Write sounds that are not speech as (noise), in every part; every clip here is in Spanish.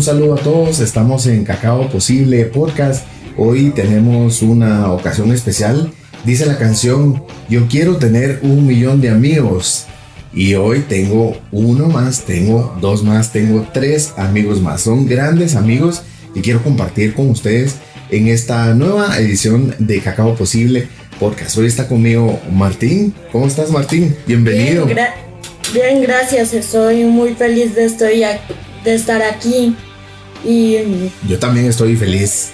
Un saludo a todos. Estamos en Cacao Posible Podcast. Hoy tenemos una ocasión especial. Dice la canción, yo quiero tener un millón de amigos. Y hoy tengo uno más, tengo dos más, tengo tres amigos más. Son grandes amigos y quiero compartir con ustedes en esta nueva edición de Cacao Posible Podcast. Hoy está conmigo Martín. ¿Cómo estás Martín? Bienvenido. Bien, gra- bien, gracias. Estoy muy feliz de estar aquí. Y Yo también estoy feliz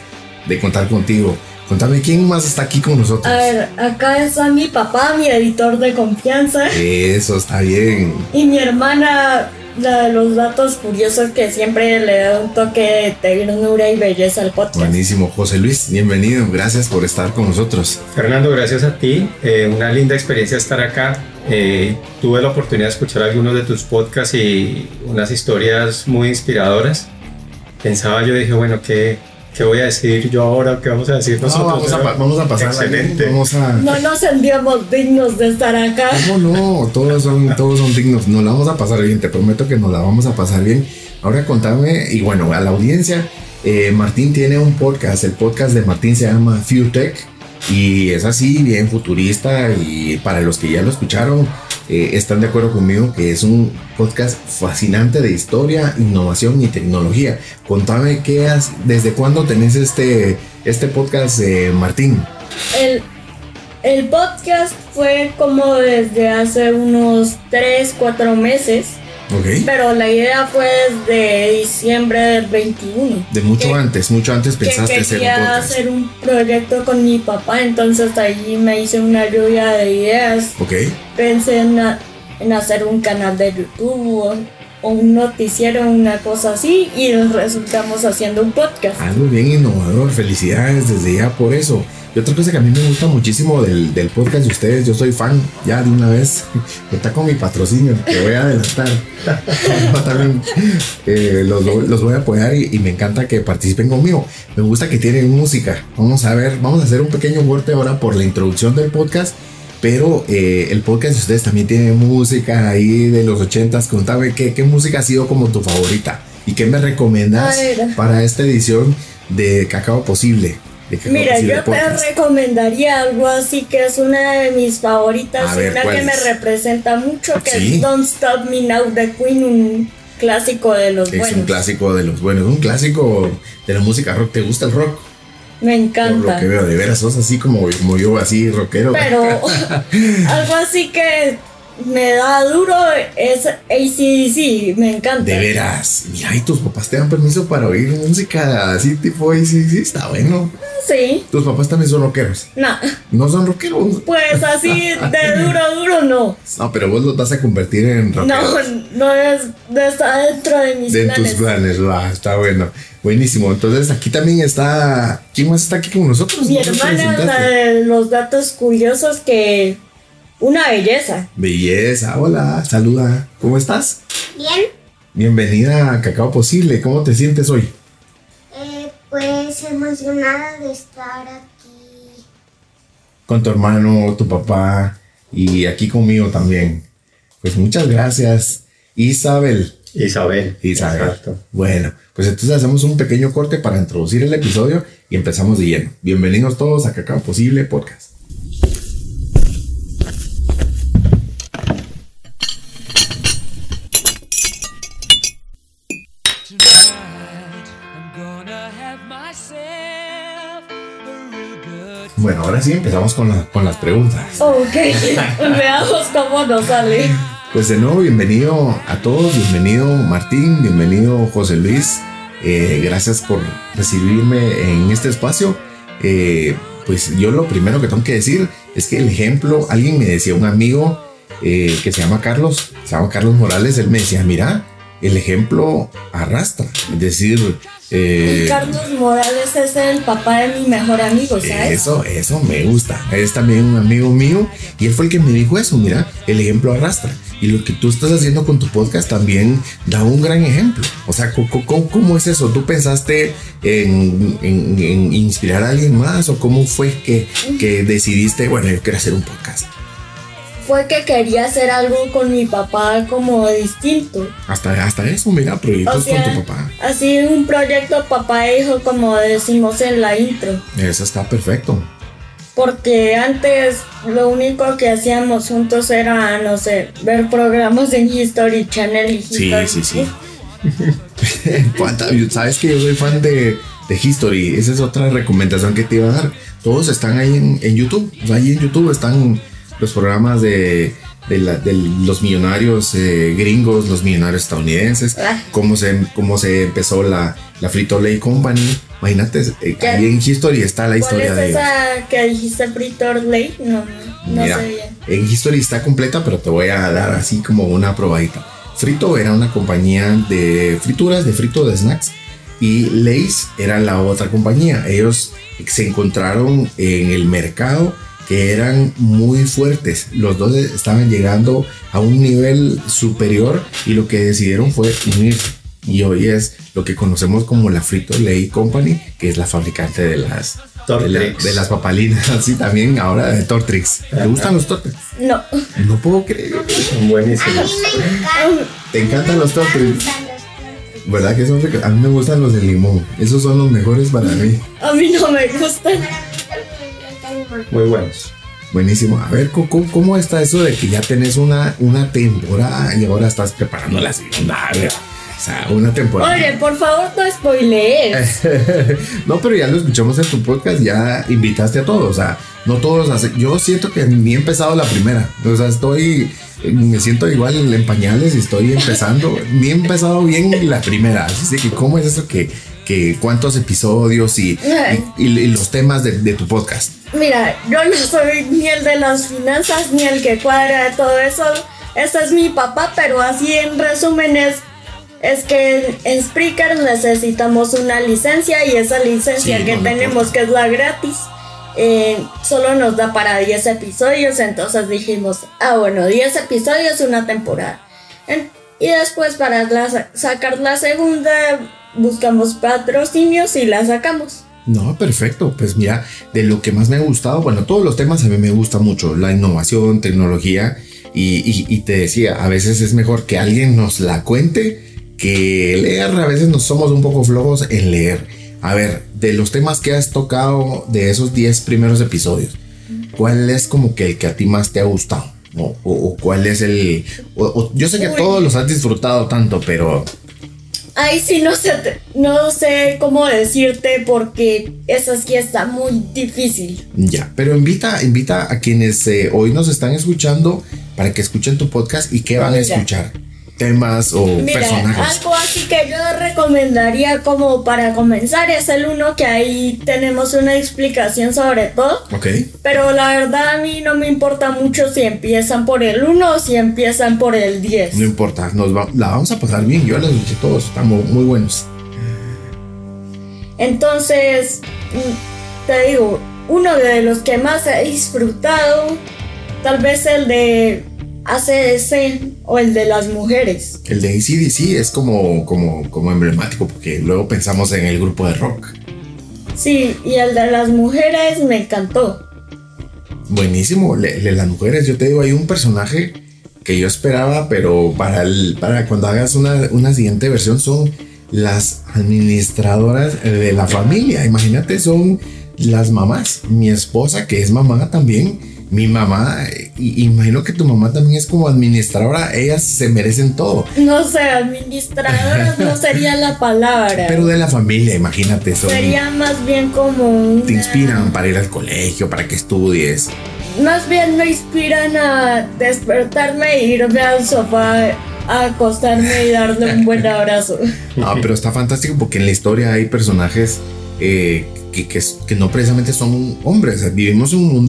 de contar contigo. Contame quién más está aquí con nosotros. a ver, acá está mi papá, mi editor de confianza, Eso está bien. y mi hermana, la de los datos curiosos que siempre le da un toque de ternura y belleza al podcast. Buenísimo, José Luis, bienvenido. Gracias por estar con nosotros. Fernando, gracias a ti. Eh, una linda experiencia estar acá. Eh, tuve la oportunidad de escuchar algunos de tus podcasts y unas historias muy inspiradoras. Pensaba yo, dije, bueno, ¿qué, qué voy a decir yo ahora? ¿Qué vamos a decir No, nosotros? vamos, a, pa- vamos a pasar Excelente. Vamos a. No nos sentíamos dignos de estar acá. ¿Cómo no? Todos son, todos son dignos. Nos la vamos a pasar bien. Te prometo que nos la vamos a pasar bien. Ahora contame, y bueno, a la audiencia, eh, Martín tiene un podcast. El podcast de Martín se llama FewTech. Y es así, bien futurista. Y para los que ya lo escucharon, eh, están de acuerdo conmigo que es un podcast fascinante de historia, innovación y tecnología. Contame qué has, desde cuándo tenés este, este podcast, eh, Martín. El, el podcast fue como desde hace unos 3, 4 meses. Ok. Pero la idea fue desde diciembre del 21. De mucho que- antes, mucho antes Que pensaste hacer un quería podcast. hacer un proyecto con mi papá, entonces ahí me hice una lluvia de ideas. Ok. Pensé en, en hacer un canal de YouTube o, o un noticiero, una cosa así, y resultamos haciendo un podcast. Algo bien innovador. Felicidades desde ya por eso. Y otra cosa que a mí me gusta muchísimo del, del podcast de ustedes, yo soy fan ya de una vez. (laughs) Está con mi patrocinio, que voy a adelantar. (laughs) Yo también eh, los, voy- los voy a apoyar y, y me encanta que participen conmigo. Me gusta que tienen música. Vamos a ver, vamos a hacer un pequeño corte ahora por la introducción del podcast. Pero eh, el podcast de ustedes también tiene música ahí de los ochentas. Contame qué, qué música ha sido como tu favorita y qué me recomiendas para esta edición de Cacao Posible. Mira, yo te recomendaría algo así que es una de mis favoritas, ver, una ¿cuál que me es? representa mucho, que Sí. es Don't Stop Me Now de Queen, un clásico de los Es buenos. un clásico de los buenos, un clásico de la música rock. ¿Te gusta el rock? Me Por lo encanta. que veo, de veras sos así como, como yo, así rockero. Pero (laughs) (laughs) algo así que me da duro es ACDC, me encanta. De veras. Mira, y tus papás te dan permiso para oír música así tipo sí, está bueno. Sí, Tus papás también son rockeros. no, No son rockeros. pues así (laughs) de duro, duro no. No, pero vos los vas a convertir en rockeros. no, es, no está dentro de mis de planes. tus planes, va, está bueno. Buenísimo. Entonces aquí también está. ¿Quién más está aquí con nosotros? Mi ¿No hermana, la de los datos curiosos que una belleza. Belleza, hola, saluda. ¿Cómo estás? Bien, Bienvenida a Cacao Posible. ¿Cómo te sientes hoy? eh, pues emocionada de estar aquí. Con tu hermano, tu papá y aquí conmigo también. Pues muchas gracias, Isabel. Isabel. Isabel. Exacto. Bueno, pues entonces hacemos un pequeño corte para introducir el episodio y empezamos de lleno. Bienvenidos todos a Cacao Posible Podcast. Bueno, ahora sí empezamos con, la- con las preguntas. Ok, (laughs) veamos cómo nos sale. Pues de nuevo, bienvenido a todos, bienvenido Martín, bienvenido José Luis. Eh, gracias por recibirme en este espacio. Eh, pues yo lo primero que tengo que decir es que el ejemplo, alguien me decía, un amigo eh, que se llama Carlos, se llama Carlos Morales, él me decía, mira, el ejemplo arrastra. Es decir, eh, Carlos Morales es el papá de mi mejor amigo, ¿sabes? Eso, eso me gusta. Es también un amigo mío y él fue el que me dijo eso. Mira, el ejemplo arrastra. Y lo que tú estás haciendo con tu podcast también da un gran ejemplo. O sea, ¿cómo, cómo- cómo es eso? ¿Tú pensaste en, en- en inspirar a alguien más o cómo fue que, que decidiste, bueno, yo quiero hacer un podcast? Fue que quería hacer algo con mi papá como distinto. Hasta, hasta eso, mira, proyectos O sea, con tu papá. así un proyecto papá e hijo como decimos en la intro. Eso está perfecto. Porque antes lo único que hacíamos juntos era, no sé, ver programas en History Channel y Sí, History. sí, sí. (laughs) ¿Cuánta- Sabes que yo soy fan de, de History. Esa es otra recomendación que te iba a dar. Todos están ahí en, en YouTube. O sea, ahí en YouTube están los programas de, de, la- de los millonarios eh, gringos, los millonarios estadounidenses. Ah. Cómo se, cómo se empezó la, la Frito Lay Company. Imagínate, eh, ahí en History está la ¿Cuál historia es de ellos. que dijiste Fritor Lake? No, no Mira, sé bien. en History está completa, pero te voy a dar así como una probadita. Frito era una compañía de frituras, de frito de snacks. Y Lays era la otra compañía. Ellos se encontraron en el mercado que eran muy fuertes. Los dos estaban llegando a un nivel superior y lo que decidieron fue unirse. Y hoy es lo que conocemos como la Frito Lay Company, que es la fabricante de las, de, la- de las papalinas. (laughs) Así también ahora de Tortrix. ¿Te gustan los Tortrix? No. No puedo creer. Son A buenísimos. ¿Te encantan los Tortrix? los tortrix. ¿Verdad que son ricos? A mí me gustan los de limón. Esos son los mejores para mí. A mí no me gustan. Muy buenos. Buenísimo. A ver, Coco, ¿cómo está eso de que ya tenés una, una temporada y ahora estás preparando la segunda? O sea, una temporada. Oye, por favor, no spoilees. (laughs) no, pero ya lo escuchamos en tu podcast, ya invitaste a todos, o sea, no todos hacen, yo siento que ni he empezado la primera, o sea, estoy, me siento igual en pañales y estoy empezando, (laughs) ni he empezado bien la primera, así que cómo es eso que, que cuántos episodios y, y, y los temas de, de tu podcast. Mira, yo no soy ni el de las finanzas ni el que cuadra todo eso. Ese es mi papá, pero así en resumen es, es que en Spreaker necesitamos una licencia y esa licencia Sí, que no tenemos, que es la gratis, eh, solo nos da para 10 episodios. Entonces dijimos, ah, bueno, 10 episodios, una temporada. En- y después para la- sacar la segunda, buscamos patrocinios y la sacamos. No, perfecto. Pues mira, de lo que más me ha gustado, bueno, todos los temas a mí me gusta mucho, la innovación, tecnología, y, y- y te decía, a veces es mejor que alguien nos la cuente que leer, a veces nos somos un poco flojos en leer. A ver, de los temas que has tocado de esos 10 primeros episodios, ¿cuál es como que el que a ti más te ha gustado? O, o- o cuál es el... o- yo sé que Uy. todos los has disfrutado tanto, pero Ahí sí no sé, no sé cómo decirte porque eso sí está muy difícil. Ya, pero invita, invita a quienes eh, hoy nos están escuchando para que escuchen tu podcast y qué van a escuchar. Temas o Mira, personajes. algo así que yo recomendaría como para comenzar es el uno que ahí tenemos una explicación sobre todo. Ok. Pero la verdad a mí no me importa mucho si empiezan por el 1 o si empiezan por el 10. No importa, nos va- la vamos a pasar bien. Yo la escuché todos, están mu- muy buenos. Entonces, mm, te digo, uno de los que más he disfrutado, tal vez el de ACDC o el de las mujeres. El de ACDC es como, como, como emblemático porque luego pensamos en el grupo de rock. Sí, y el de las mujeres me encantó. Buenísimo. Le- le- las mujeres, yo te digo, hay un personaje que yo esperaba, pero para, el, para cuando hagas una, una siguiente versión son las administradoras de la familia. Imagínate, son las mamás. Mi esposa, que es mamá también, mi mamá, y imagino que tu mamá también es como administradora, ellas se merecen todo. No sé, administradoras (laughs) no sería la palabra. Pero de la familia, imagínate, son, Sería más bien como te inspiran para ir al colegio, para que estudies. Más bien me inspiran a despertarme e irme al sofá a acostarme y darle un buen (laughs) abrazo. Ah, pero está fantástico porque en la historia hay personajes eh, que, que, que no precisamente son hombres. O sea, vivimos en un mundo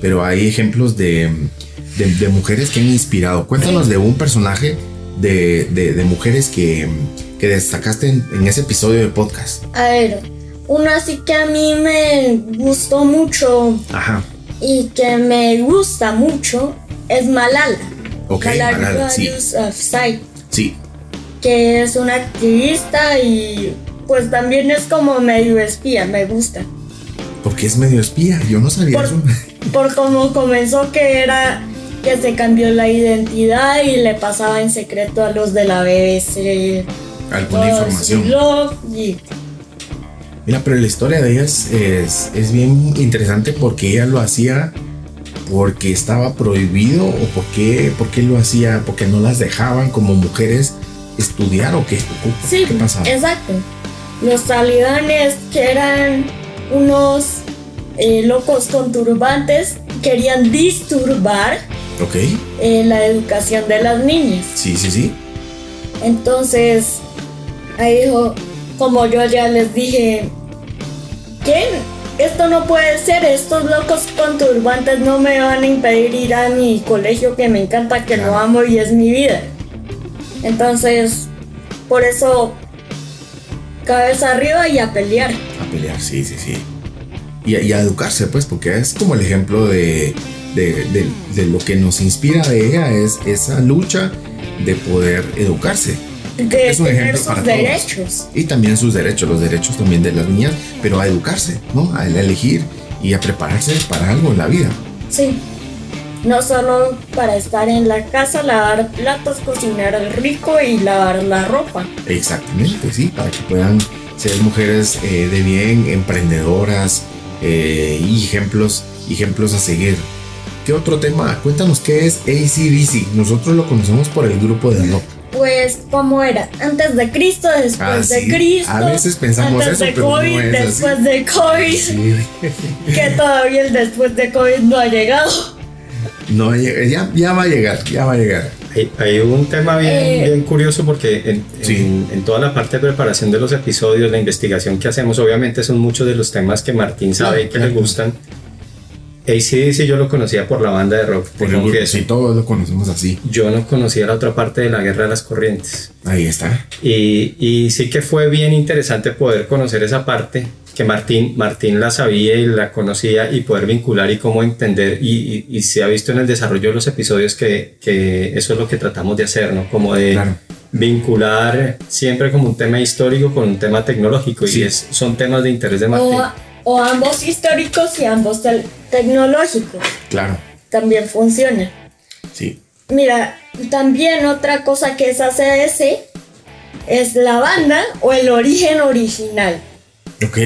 pero hay ejemplos de, de, de mujeres que han inspirado. Cuéntanos de un personaje de, de- mujeres que, que destacaste en, en ese episodio de podcast. A ver, uno así que a mí me gustó mucho Ajá. y que me gusta mucho es Malala. Ok, Malala, sí. Yousafzai, Sí, que es una activista y pues también es como medio espía, me gusta. porque es medio espía. Yo no sabía Por, eso. Por cómo comenzó que era que se cambió la identidad y le pasaba en secreto a los de la BBC Alguna información. y Mira, pero la historia de ella es, es, es bien interesante porque ella lo hacía porque estaba prohibido o porque, porque lo hacía, porque no las dejaban como mujeres estudiar o qué, Sí, qué pasaba. exacto. Los talibanes, que eran unos eh, locos con turbantes, querían disturbar Ok, eh, la educación de las niñas. sí, sí, sí. Entonces, ahí dijo, como yo ya les dije, ¿qué? Esto no puede ser, estos locos con turbantes no me van a impedir ir a mi colegio que me encanta, que lo amo y es mi vida. Entonces, por eso, cabeza arriba y a pelear. A pelear, sí, sí, sí. Y, a- y a educarse, pues, porque es como el ejemplo de, de, de- de lo que nos inspira de ella, es esa lucha de poder educarse. De Es un tener ejemplo sus para todos. derechos. Y también sus derechos, los derechos también de las niñas, pero a educarse, ¿no? A elegir y a prepararse para algo en la vida. Sí. No solo para estar en la casa, lavar platos, cocinar el rico y lavar la ropa. Exactamente, sí, para que puedan ser mujeres eh, de bien, emprendedoras eh, y ejemplos, ejemplos a seguir. ¿Qué otro tema? Cuéntanos qué es ACDC. Nosotros lo conocemos por el grupo de rock. Pues, ¿cómo era? Antes de Cristo, después Ah, de sí. Cristo. A veces pensamos antes eso, de pero no COVID, así. después de COVID. Sí. (laughs) Que todavía el después de COVID no ha llegado. No, ya- ya va a llegar, ya va a llegar. Hay, hay un tema bien, Eh. bien curioso porque en, Sí. en- en toda la parte de preparación de los episodios, la investigación que hacemos, obviamente son muchos de los temas que Martín sabe y que Claro. le gustan. ACDC yo lo conocía por la banda de rock, Por el grupo, sí, todos lo conocemos así. Yo no conocía la otra parte de la guerra de las corrientes. Ahí está. Y, y sí que fue bien interesante poder conocer esa parte, que Martín, Martín la sabía y la conocía y poder vincular y cómo entender. Y, y- y se ha visto en el desarrollo de los episodios que, que eso es lo que tratamos de hacer, ¿no? Como de Claro. vincular siempre como un tema histórico con un tema tecnológico. Sí. Y es, son temas de interés de Martín. O, o ambos históricos y ambos tecnológicos. Claro, También funcionan. sí. Mira, también otra cosa que es ACDC es la banda o el origen original. Ok.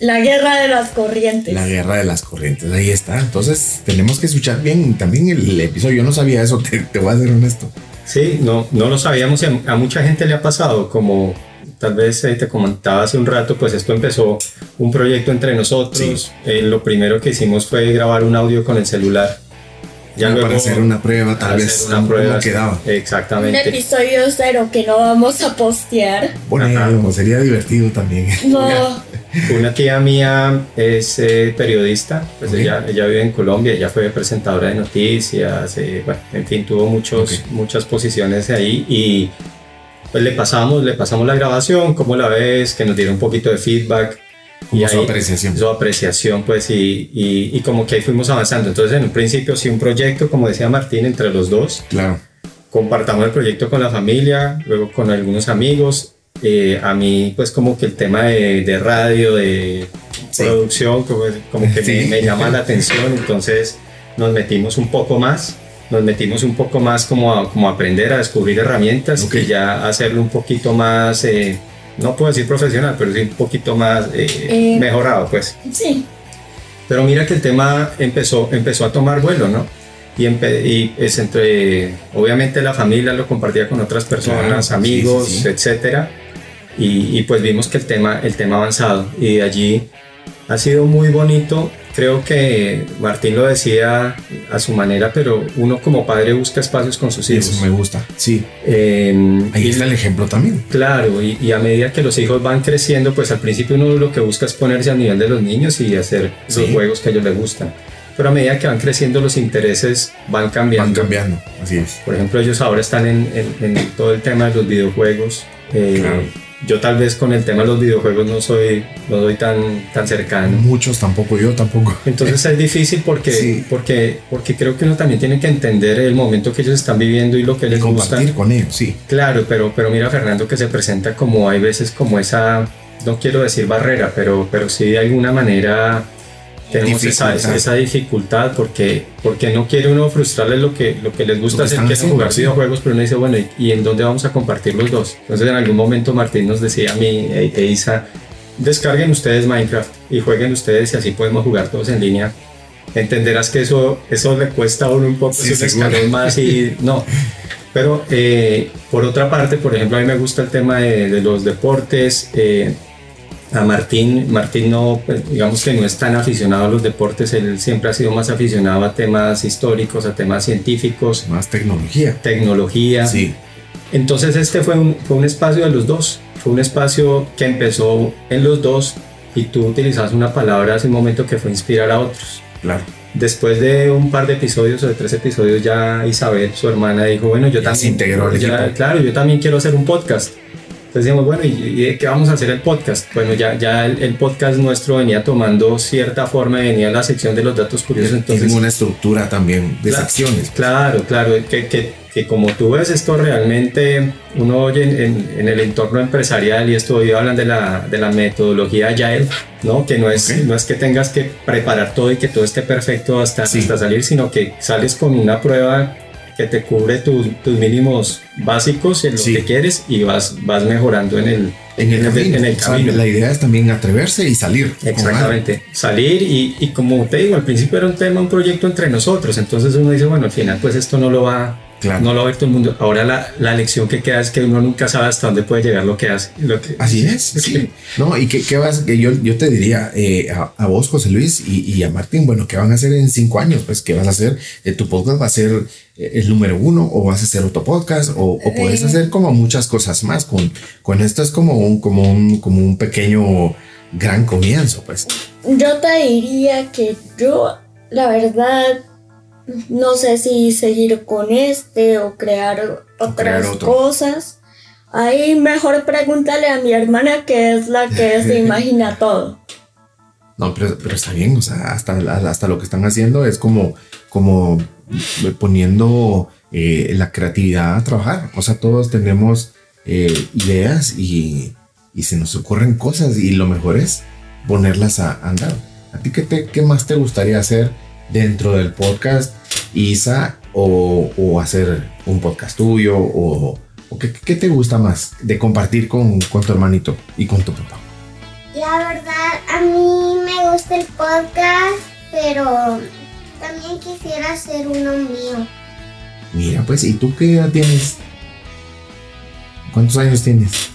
La guerra de las corrientes. La guerra de las corrientes, ahí está. Entonces tenemos que escuchar bien también el episodio. Yo no sabía eso, (laughs) te, te voy a ser honesto. Sí, no, no lo sabíamos y a, a mucha gente le ha pasado, como tal vez eh, te comentaba hace un rato, pues esto empezó un proyecto entre nosotros. Eh, lo primero que hicimos fue grabar un audio con el celular. Ya para hacer una prueba, tal vez, una cómo prueba, quedaba. Un Exactamente. episodio cero que no vamos a postear. Bueno, sería divertido también. No. Una tía mía es eh, periodista, pues ella, ella vive en Colombia, ella fue presentadora de noticias, eh, bueno, en fin, tuvo muchos, muchas posiciones ahí y pues le pasamos, le pasamos la grabación, cómo la ves, que nos diera un poquito de feedback. Como su apreciación. Su apreciación, pues, y, y, y como que ahí fuimos avanzando. Entonces, en un principio, sí, un proyecto, como decía Martín, entre los dos, Claro. compartamos el proyecto con la familia, luego con algunos amigos. Eh, a mí, pues como que el tema de, de radio, de Sí. producción, como, como que Sí. me, me llama la atención, entonces nos metimos un poco más, nos metimos un poco más como a, como a aprender a descubrir herramientas Ok. y ya hacerlo un poquito más, eh, no puedo decir profesional, pero sí un poquito más eh, Eh. mejorado, pues. Sí. Pero mira que el tema empezó, empezó a tomar vuelo, ¿no? Y, y es entre, obviamente la familia lo compartía con otras personas, Claro, amigos, sí, sí, sí. etcétera. Y, y pues vimos que el tema, el tema ha avanzado. Y de allí ha sido muy bonito. Creo que Martín lo decía a su manera, pero uno como padre busca espacios con sus hijos. Eso me gusta. Sí. Eh, Ahí y- está el ejemplo también. Claro, y, y a medida que los hijos van creciendo, pues al principio uno lo que busca es ponerse al nivel de los niños y hacer Sí. los juegos que a ellos les gustan. Pero a medida que van creciendo, los intereses van Van cambiando. cambiando. Así es. Por ejemplo, ellos ahora están en, en- en todo el tema de los videojuegos. Eh, Claro. Yo tal vez con el tema de los videojuegos no soy, no soy tan, tan cercano. Muchos tampoco, yo tampoco. Entonces es difícil porque, Sí. porque, porque creo que uno también tiene que entender el momento que ellos están viviendo y lo que les gusta. Compartir con ellos, sí. Claro, pero, pero mira Fernando que se presenta como hay veces como esa, no quiero decir barrera, pero, pero sí de alguna manera tenemos esa, Dificultad. esa dificultad porque, porque no quiere uno frustrarles lo que, lo que les gusta que hacer, quieren haciendo, jugar videojuegos, pero uno dice, bueno, ¿y, y en dónde vamos a compartir los dos? Entonces en algún momento Martín nos decía a mí e, e Isa, descarguen ustedes Minecraft y jueguen ustedes y así podemos jugar todos en línea. Entenderás que eso, eso le cuesta a uno un poco, Sí, es escalón más y no. Pero eh, por otra parte, por ejemplo, a mí me gusta el tema de, de los deportes. eh, a Martín, Martín no, pues, digamos que no es tan aficionado a los deportes, él siempre ha sido más aficionado a temas históricos, a temas científicos, Más tecnología. tecnología. Sí. Entonces este fue un, fue un espacio de los dos, fue un espacio que empezó en los dos y tú utilizabas una palabra hace un momento que fue inspirar a otros. Claro. Después de un par de episodios o de tres episodios ya Isabel, su hermana, dijo, bueno, yo Ya se también, integró al ya, equipo. claro, yo también quiero hacer un podcast. Entonces decíamos, bueno, ¿y, qué vamos a hacer el podcast? Bueno, ya, ya el, el podcast nuestro venía tomando cierta forma, venía la sección de los datos curiosos, entonces... Tienen una estructura también de Cla- secciones. Claro, claro, que, que, que como tú ves esto realmente, uno oye en, en- en el entorno empresarial y esto hoy hablan de la, de la metodología Agile, ¿no? que no es, no es que tengas que preparar todo y que todo esté perfecto hasta, Sí. hasta salir, sino que sales con una prueba que te cubre tus- tus mínimos básicos en lo Sí. que quieres y vas, vas mejorando en el, En el camino. en el O sea, camino. la idea es también atreverse y salir. Exactamente, salir y, y como te digo, al principio era un tema, un proyecto entre nosotros, entonces uno dice, bueno, al final pues esto no lo va, Claro. no lo ver todo el mundo. Ahora la, la lección que queda es que uno nunca sabe hasta dónde puede llegar lo que hace. Lo que, Así es, (laughs) sí. No, y qué, qué vas, que yo, yo te diría eh, a, a vos, José Luis, y, y a Martín, bueno, ¿qué van a hacer en cinco años? Pues, ¿qué vas a hacer? Eh, ¿Tu podcast va a ser eh, el número uno o vas a hacer otro podcast? O, o puedes hacer como muchas cosas más. Con, con esto es como un, como un, como un pequeño gran comienzo, pues. Yo te diría que yo, la verdad, no sé si seguir con este o crear otras crear cosas. Ahí mejor pregúntale a mi hermana que es la que se (laughs) imagina todo. No, pero, pero está bien, o sea, hasta, hasta lo que están haciendo es como, como poniendo eh, la creatividad a trabajar. O sea, todos tenemos eh, ideas y, y se nos ocurren cosas y lo mejor es ponerlas a andar. ¿A ti qué, te, qué más te gustaría hacer dentro del podcast, Isa, o, o hacer un podcast tuyo? ¿O, o qué, qué te gusta más de compartir con, con tu hermanito y con tu papá? La verdad, a mí me gusta el podcast, pero también quisiera hacer uno mío. Mira, pues, ¿y tú qué edad tienes? ¿Cuántos años tienes?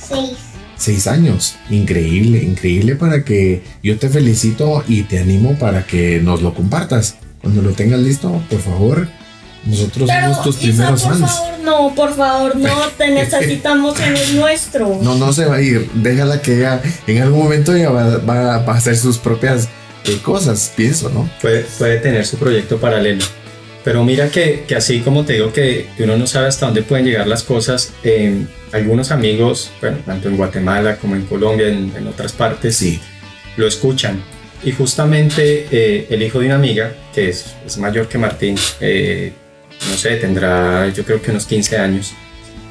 Seis. Seis años. Increíble, increíble para que yo te felicito y te animo para que nos lo compartas. Cuando lo tengas listo, por favor, nosotros somos tus Isa, primeros por fans. favor, no, por favor, no, (laughs) te necesitamos en el nuestro. No, no se va a ir. Déjala que ella en algún momento ella va, va- va a hacer sus propias eh, cosas, pienso, ¿no? puede, puede tener su proyecto paralelo. Pero mira que, que así como te digo que uno no sabe hasta dónde pueden llegar las cosas, eh, algunos amigos, bueno, tanto en Guatemala como en Colombia, en, en otras partes, Sí. lo escuchan. Y justamente eh, el hijo de una amiga, que es, es mayor que Martín, eh, no sé, tendrá yo creo que unos 15 años.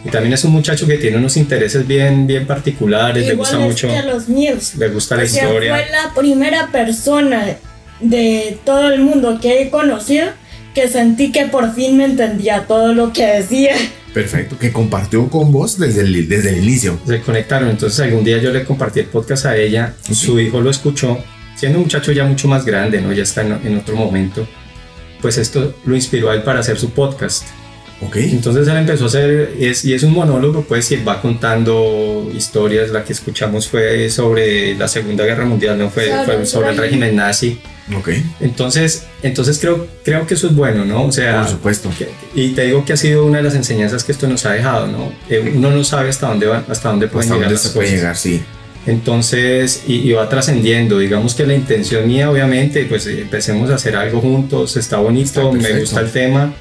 Y también es un muchacho que tiene unos intereses bien, bien particulares, le gusta es mucho, que los míos. le gusta la O sea, historia. fue la primera persona de todo el mundo que he conocido que sentí que por fin me entendía todo lo que decía. Perfecto. Que compartió con vos desde el, desde el inicio. se conectaron. Entonces algún día yo le compartí el podcast a ella, su hijo lo escuchó, siendo un muchacho ya mucho más grande, ¿no? Ya está en, en otro momento. Pues esto lo inspiró a él para hacer su podcast. Ok. Entonces él empezó a hacer, y es, y es un monólogo, pues, y él va contando historias. La que escuchamos fue sobre la Segunda Guerra Mundial, no fue Sobre fue el sobre el régimen. régimen nazi. Ok. Entonces, entonces creo, creo que eso es bueno, ¿no? O sea, Por supuesto. que- y te digo que ha sido una de las enseñanzas que esto nos ha dejado, ¿no? Eh, uno no sabe hasta dónde va, hasta dónde pueden Hasta llegar dónde las se puede cosas. llegar, sí. Entonces, y, y va trascendiendo. Digamos que la intención mía, obviamente, pues eh, empecemos a hacer algo juntos, está bonito, Está me gusta el tema.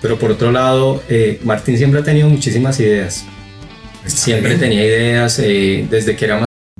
Pero por otro lado, eh, Martín siempre ha tenido muchísimas ideas. Está Siempre bien. tenía ideas eh, desde que era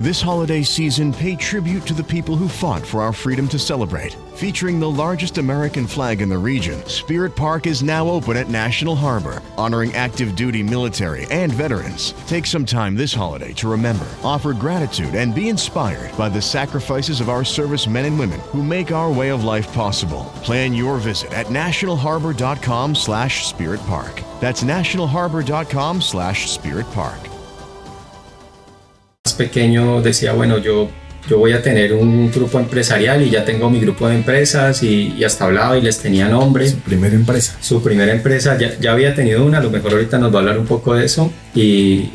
This holiday season, pay tribute to the people who fought for our freedom to celebrate. Featuring the largest American flag in the region, Spirit Park is now open at National Harbor, honoring active duty military and veterans. Take some time this holiday to remember, offer gratitude, and be inspired by the sacrifices of our service men and women who make our way of life possible. Plan your visit at nationalharbor.com slash spirit park. That's nationalharbor.com slash spirit park. Pequeño, decía, bueno, yo, yo voy a tener un grupo empresarial y ya tengo mi grupo de empresas y, y hasta hablaba y les tenía nombre. Su primera empresa. Su primera empresa ya, ya había tenido una, a lo mejor ahorita nos va a hablar un poco de eso. Y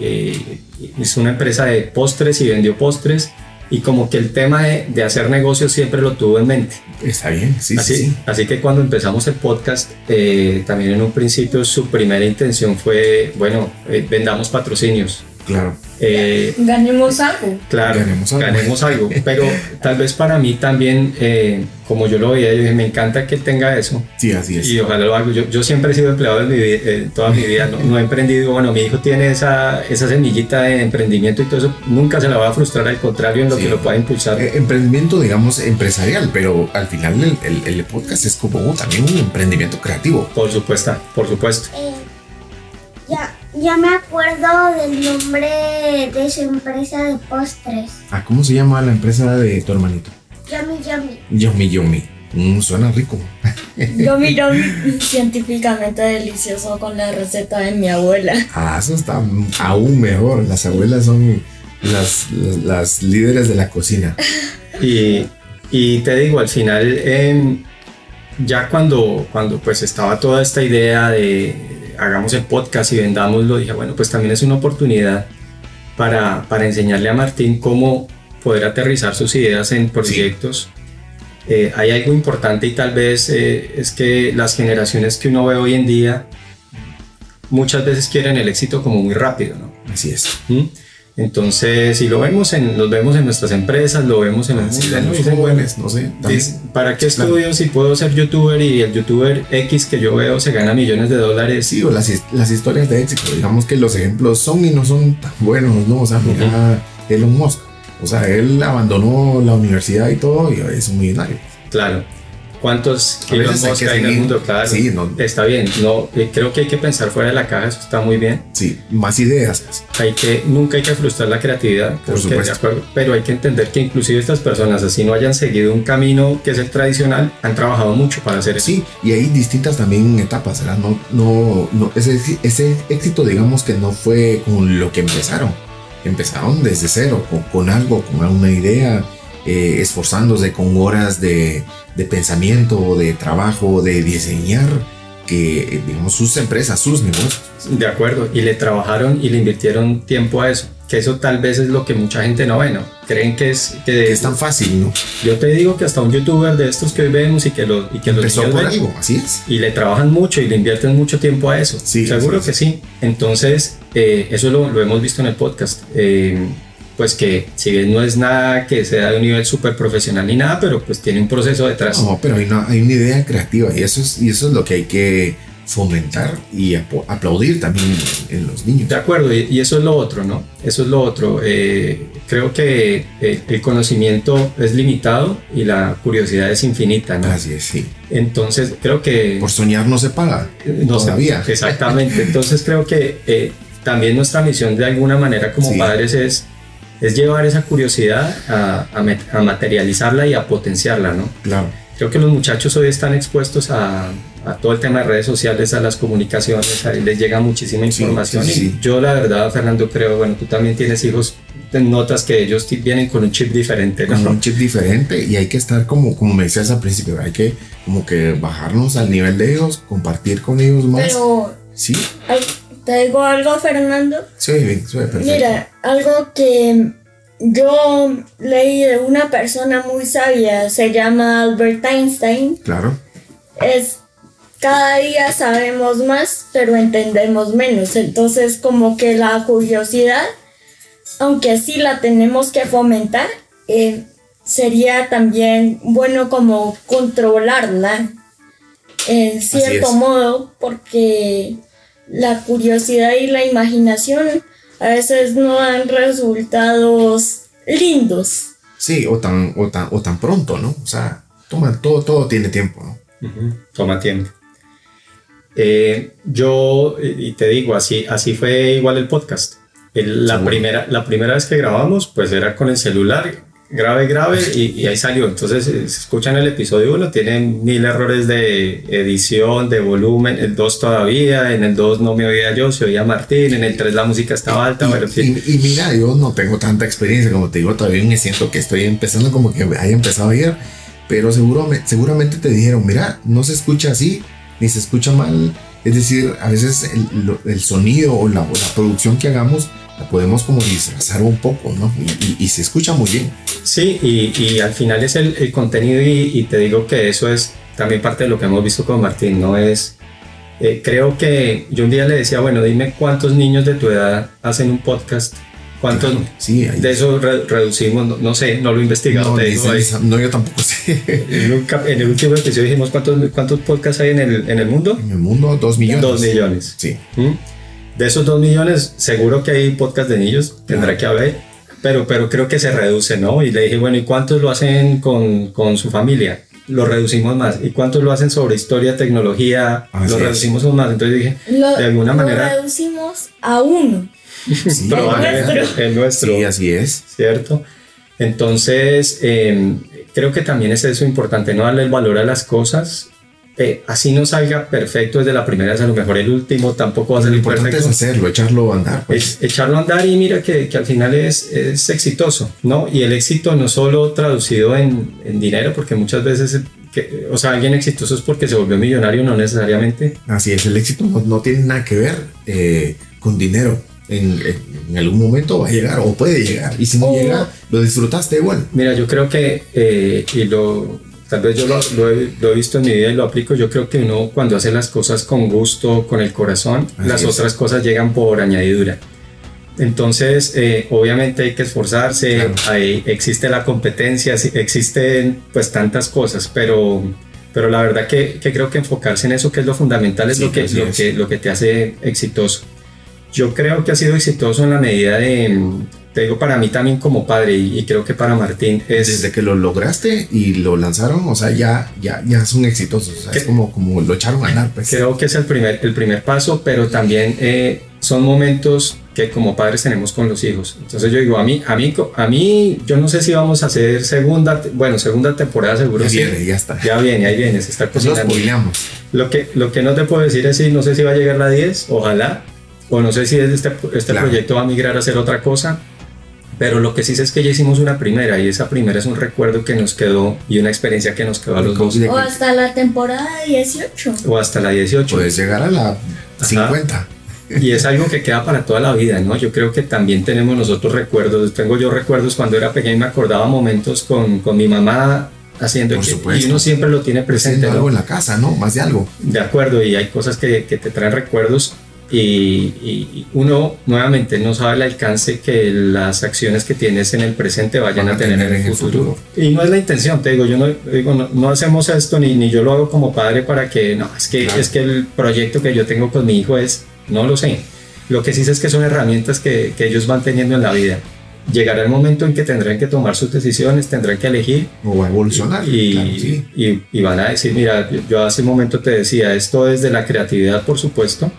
hizo una empresa de postres y vendió postres. Y como que el tema de, de hacer negocios siempre lo tuvo en mente. Está bien, sí, así, sí, sí. así que cuando empezamos el podcast, eh, también en un principio su primera intención fue, bueno, eh, vendamos patrocinios. Claro. Eh, Ganemos algo. Claro, Ganemos ganemos algo. algo. Pero (laughs) tal vez para mí también, eh, como yo lo veía, yo dije, me encanta que tenga eso. Sí, así es. Y ojalá lo haga. Yo, yo siempre he sido empleado en mi vida, eh, toda mi vida. No, no he emprendido. Bueno, mi hijo tiene esa, esa semillita de emprendimiento y todo eso. Nunca se la va a frustrar. Al contrario, en lo Sí. que lo pueda impulsar. Eh, emprendimiento, digamos, empresarial, pero al final el, el- el podcast es como también un emprendimiento creativo. Por supuesto, por supuesto. Eh, ya, ya me acuerdo del nombre de su empresa de postres. Ah, ¿Cómo se llama la empresa de tu hermanito? Yummy Yummy. Yomi Yomi. Mm, suena rico. (laughs) Yo miro científicamente delicioso con la receta de mi abuela. Ah, eso está aún mejor. Las abuelas son las, las, las líderes de la cocina. Y, y te digo, al final, em, ya cuando, cuando pues estaba toda esta idea de hagamos el podcast y vendámoslo, dije, bueno, pues también es una oportunidad para, para enseñarle a Martín cómo poder aterrizar sus ideas en proyectos. Eh, hay algo importante y tal vez eh, es que las generaciones que uno ve hoy en día muchas veces quieren el éxito como muy rápido, ¿no? Así es. ¿Mm? Entonces, si lo vemos en, los vemos en nuestras empresas, lo vemos en los dicen, jóvenes, no sé. también. ¿Para qué Claro. estudio si puedo ser youtuber y el youtuber X que yo veo se gana millones de dólares? Sí, o las, las historias de éxito, digamos que los ejemplos son y no son tan buenos, ¿no? O sea, mira Elon Musk. O sea, él abandonó la universidad y todo y es un millonario. Claro. ¿Cuántos veces hay en el mundo? Claro. Sí, no. Está bien. No, creo que hay que pensar fuera de la caja, eso está muy bien. Sí, más ideas. pues. Hay que, nunca hay que frustrar la creatividad, creo que de supuesto. acuerdo, pero hay que entender que inclusive estas personas, así no hayan seguido un camino que es el tradicional, han trabajado mucho para hacer eso. Sí, y hay distintas también etapas, ¿verdad? No, no, no, ese, ese éxito, digamos que no fue con lo que empezaron. Empezaron desde cero, con, con algo, con una idea, eh, esforzándose con horas de, de pensamiento, de trabajo, de diseñar, que, eh, digamos, sus empresas, sus negocios. De acuerdo, y le trabajaron y le invirtieron tiempo a eso, que eso tal vez es lo que mucha gente no ve, ¿no? Creen que es que, Que es tan fácil, ¿no? yo te digo que hasta un youtuber de estos que hoy vemos y que, lo, y que los Empezó niños por ven, algo, así es. y le trabajan mucho y le invierten mucho tiempo a eso. Sí, Seguro que sí. Entonces, eh, eso lo, lo hemos visto en el podcast. Eh, pues que si bien no es nada que sea de un nivel súper profesional ni nada, pero pues tiene un proceso detrás. No, pero hay una, hay una idea creativa y eso, es, y eso es lo que hay que fomentar y aplaudir también en, los niños. De acuerdo, y, eso es lo otro, ¿no? Eso es lo otro. Eh, creo que eh, el conocimiento es limitado y la curiosidad es infinita, ¿no? Así es, sí. Entonces, creo que... Por soñar no se paga. No todavía. Exactamente. Entonces creo que eh, también nuestra misión de alguna manera como Sí. padres es, es llevar esa curiosidad a, a a materializarla y a potenciarla, ¿no? Claro. Creo que los muchachos hoy están expuestos a, a todo el tema de redes sociales, a las comunicaciones, ahí les llega muchísima información. sí, sí. Y yo la verdad, Fernando, creo, bueno, tú también tienes hijos, te notas que ellos vienen con un chip diferente, ¿no? Con un chip diferente y hay que estar como, como me decías al principio, hay que como que bajarnos al nivel de ellos, compartir con ellos más. Pero, Sí, ay, ¿te digo algo, Fernando? se oye perfecto. Mira, algo que yo leí de una persona muy sabia, se llama Albert Einstein, Claro, es cada día sabemos más, pero entendemos menos. Entonces, como que la curiosidad, aunque sí la tenemos que fomentar, eh, sería también bueno como controlarla en cierto modo, porque la curiosidad y la imaginación a veces no dan resultados lindos. sí, o tan, o tan, o tan pronto, ¿no? O sea, toma, todo, todo tiene tiempo, ¿no? Toma tiempo. Eh, yo, y y te digo, así, así fue igual el podcast. El- la, Seguro. primera, la primera vez que grabamos, pues era con el celular, grave, grave, y, y ahí salió. Entonces, eh, si escuchan el episodio 1, tienen mil errores de edición, de volumen, el 2 todavía, en el 2 no me oía yo, se oía Martín, en el 3 la música estaba alta, pero en fin. Y, y mira, yo no tengo tanta experiencia, como te digo, todavía me siento que estoy empezando como que haya empezado ayer, pero seguro, seguramente te dijeron, mira, no se escucha así, ni se escucha mal. Es decir, a veces el, el sonido o la, o la producción que hagamos la podemos como disfrazar un poco, ¿no? Y, y- y se escucha muy bien. Sí, y, y al final es el, el contenido y, te digo que eso es también parte de lo que hemos visto con Martín, ¿no? Es, eh, creo que yo un día le decía, bueno, dime cuántos niños de tu edad hacen un podcast, cuántos Claro, sí, de eso re- reducimos, no, no sé, no lo he investigado, No, digo, se- ahí. ni sa- no, yo tampoco sé. (laughs) en, un en el último episodio dijimos cuántos, cuántos podcasts hay en el, en el mundo, En el mundo, dos millones. dos millones. Sí, ¿Mm? De esos dos millones, seguro que hay podcast de niños, tendrá que haber, pero, pero creo que se reduce, ¿no? Y le dije, bueno, ¿y cuántos lo hacen con, con su familia? Lo reducimos más. ¿Y cuántos lo hacen sobre historia, tecnología? Así lo es. reducimos más. Entonces dije, Lo, de alguna lo manera, reducimos a uno. sí, (laughs) probablemente nuestro. (laughs) el nuestro. sí, así es. ¿cierto? Entonces, eh, creo que también es eso importante, no darle el valor a las cosas. Eh, así no salga perfecto desde la primera vez, a lo mejor el último tampoco va a Lo salir importante perfecto. es hacerlo, echarlo a andar. pues. Es echarlo a andar y mira que, que al final es, es exitoso, ¿no? Y el éxito no solo traducido en, en dinero, porque muchas veces, que, o sea, alguien exitoso es porque se volvió millonario, no necesariamente. Así es, el éxito no, no tiene nada que ver eh, con dinero. En, en- algún momento va a llegar o puede llegar. Y si no llega, lo disfrutaste igual. Mira, yo creo que, eh, y lo, tal vez yo lo, lo he, lo he visto en mi vida y lo aplico, yo creo que uno cuando hace las cosas con gusto, con el corazón, Así las es. otras cosas llegan por añadidura. Entonces, eh, obviamente hay que esforzarse, Claro. hay- existe la competencia, existen pues tantas cosas, pero, pero la verdad que, que creo que enfocarse en eso que es lo fundamental es Sí, lo que, así lo, es. que, lo que te hace exitoso. Yo creo que ha sido exitoso en la medida de, te digo, para mí también como padre y, y creo que para Martín es... Desde que lo lograste y lo lanzaron, o sea, ya, ya, ya son exitosos. O sea, es ¿Qué? como, como lo echaron a andar, pues. Creo que es el primer, el primer paso, pero también eh, son momentos que como padres tenemos con los hijos. Entonces yo digo, a mí, a mí, a mí, yo no sé si vamos a hacer segunda, bueno, segunda temporada seguro Ya sí. viene, ya está. Ya viene, ahí viene, se está cocinando. Lo que, lo que no te puedo decir es si no sé si va a llegar la 10, ojalá, o no sé si este, este Claro. proyecto va a migrar a hacer otra cosa, pero lo que sí sé es que ya hicimos una primera y esa primera es un recuerdo que nos quedó y una experiencia que nos quedó a los dos, De O hasta la temporada 18. o hasta la 18. Puedes llegar a la 50. Y es algo que queda para toda la vida, ¿no? Yo creo que también tenemos nosotros recuerdos. Tengo yo recuerdos cuando era pequeño y me acordaba momentos con, con mi mamá haciendo Por que- supuesto. y uno siempre lo tiene presente, Haciendo algo ¿no? en la casa, ¿no? Más de algo. De acuerdo, y hay cosas que, que te traen recuerdos y, y- uno nuevamente no sabe el alcance que las acciones que tienes en el presente vayan a tener, en el futuro. Y no es la intención, te digo, yo no digo, no, no hacemos esto ni, ni yo lo hago como padre para que, no, es que, Claro. es que el proyecto que yo tengo con mi hijo es, no lo sé. Lo que sí sé es que son herramientas que, que ellos van teniendo en la vida. Llegará el momento en que tendrán que tomar sus decisiones, tendrán que elegir O a evolucionar. y, claro, sí. y- y van a decir, mira, yo- yo hace un momento te decía, esto es de la creatividad, por supuesto,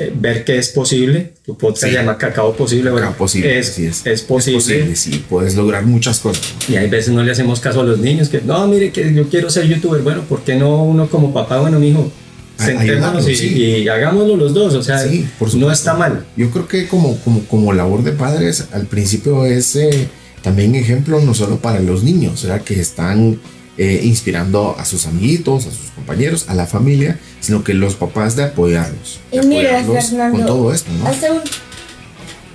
eh, ver que es posible, tu podcast Sí. se llama Cacao Posible, bueno, Cacao posible, es, así es. es posible, sí, puedes lograr muchas cosas. y hay veces no le hacemos caso a los niños, que no, mire, que yo quiero ser youtuber, bueno, ¿por qué no uno como papá, bueno, mijo, sentémonos y, ayudarlos, sí. y hagámoslo los dos, o sea, Sí, por no está mal. Yo creo que como, como, como labor de padres, al principio es eh, también ejemplo no solo para los niños, ¿verdad? que están eh, inspirando a sus amiguitos, a sus compañeros, a la familia, sino que los papás de apoyarlos. de Y mira, Fernando, con todo esto, ¿no? Hace un-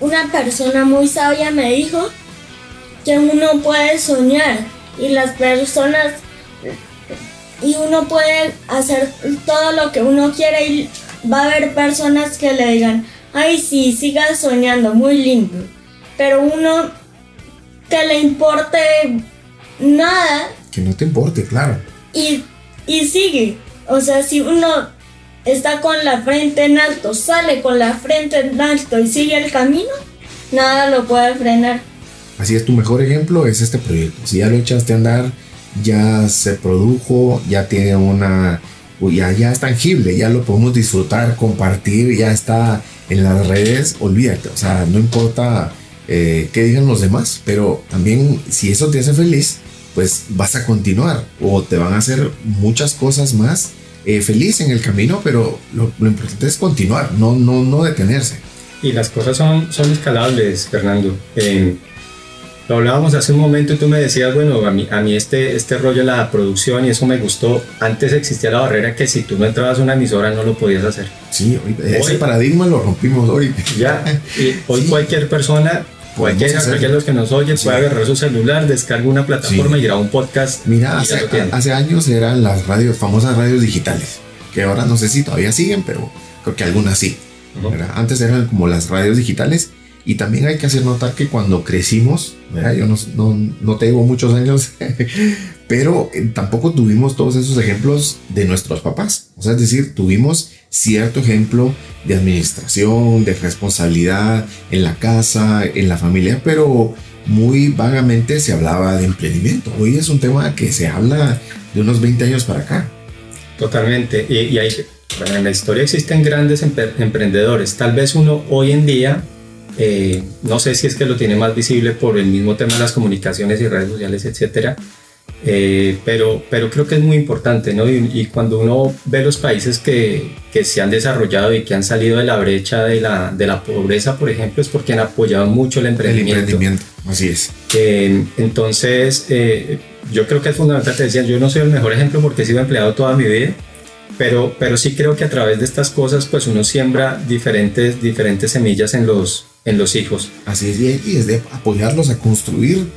una persona muy sabia me dijo que uno puede soñar y las personas y uno puede hacer todo lo que uno quiere y va a haber personas que le digan, ay sí, siga soñando, muy lindo. Pero uno que le importe nada Que no te importe, claro. y, y sigue. O sea, si uno está con la frente en alto, sale con la frente en alto y sigue el camino, nada lo puede frenar. Así es, tu mejor ejemplo es este proyecto. Si ya lo echaste a andar, ya se produjo, ya tiene una, ya, ya es tangible, ya lo podemos disfrutar, compartir, ya está en las redes, olvídate, o sea, no importa eh, qué digan los demás, pero también si eso te hace feliz, pues vas a continuar o te van a hacer muchas cosas más eh, feliz en el camino, pero lo, lo importante es continuar, no, no, no detenerse. Y las cosas son, son escalables, Fernando. Eh, lo hablábamos hace un momento y tú me decías, bueno, a mí, a mí este, este rollo de la producción y eso me gustó. Antes existía la barrera que si tú no entrabas a una emisora no lo podías hacer. Sí, hoy- ese Hoy- paradigma lo rompimos hoy. Ya, y hoy (laughs) Sí. cualquier persona, cualquiera, hacerlo. cualquiera de los que nos oye, Sí. puede agarrar su celular, descarga una plataforma Sí. y graba un podcast. Mira, hace, años eran las radios, famosas radios digitales, que ahora no sé si todavía siguen, pero creo que algunas sí. Antes eran como las radios digitales y también hay que hacer notar que cuando crecimos, ¿verdad? yo no, no, no tengo muchos años, (laughs) pero eh, tampoco tuvimos todos esos ejemplos de nuestros papás. O sea, es decir, tuvimos cierto ejemplo de administración, de responsabilidad en la casa, en la familia, pero muy vagamente se hablaba de emprendimiento. Hoy es un tema que se habla de unos 20 años para acá. Totalmente. Y, y hay, bueno, en la historia existen grandes emprendedores. Tal vez uno hoy en día, eh, no sé si es que lo tiene más visible por el mismo tema de las comunicaciones y redes sociales, etcétera. eh, pero, pero creo que es muy importante, ¿no? Y, y cuando uno ve los países que, que se han desarrollado y que han salido de la brecha de la, de la pobreza, por ejemplo, es porque han apoyado mucho el El emprendimiento. emprendimiento, así es. Eh, entonces, eh, yo creo que es fundamental, te decía, yo no soy el mejor ejemplo porque he sido empleado toda mi vida, pero, pero sí creo que a través de estas cosas, pues uno siembra diferentes, diferentes semillas en los, en los hijos. Así es, y es de apoyarlos a construir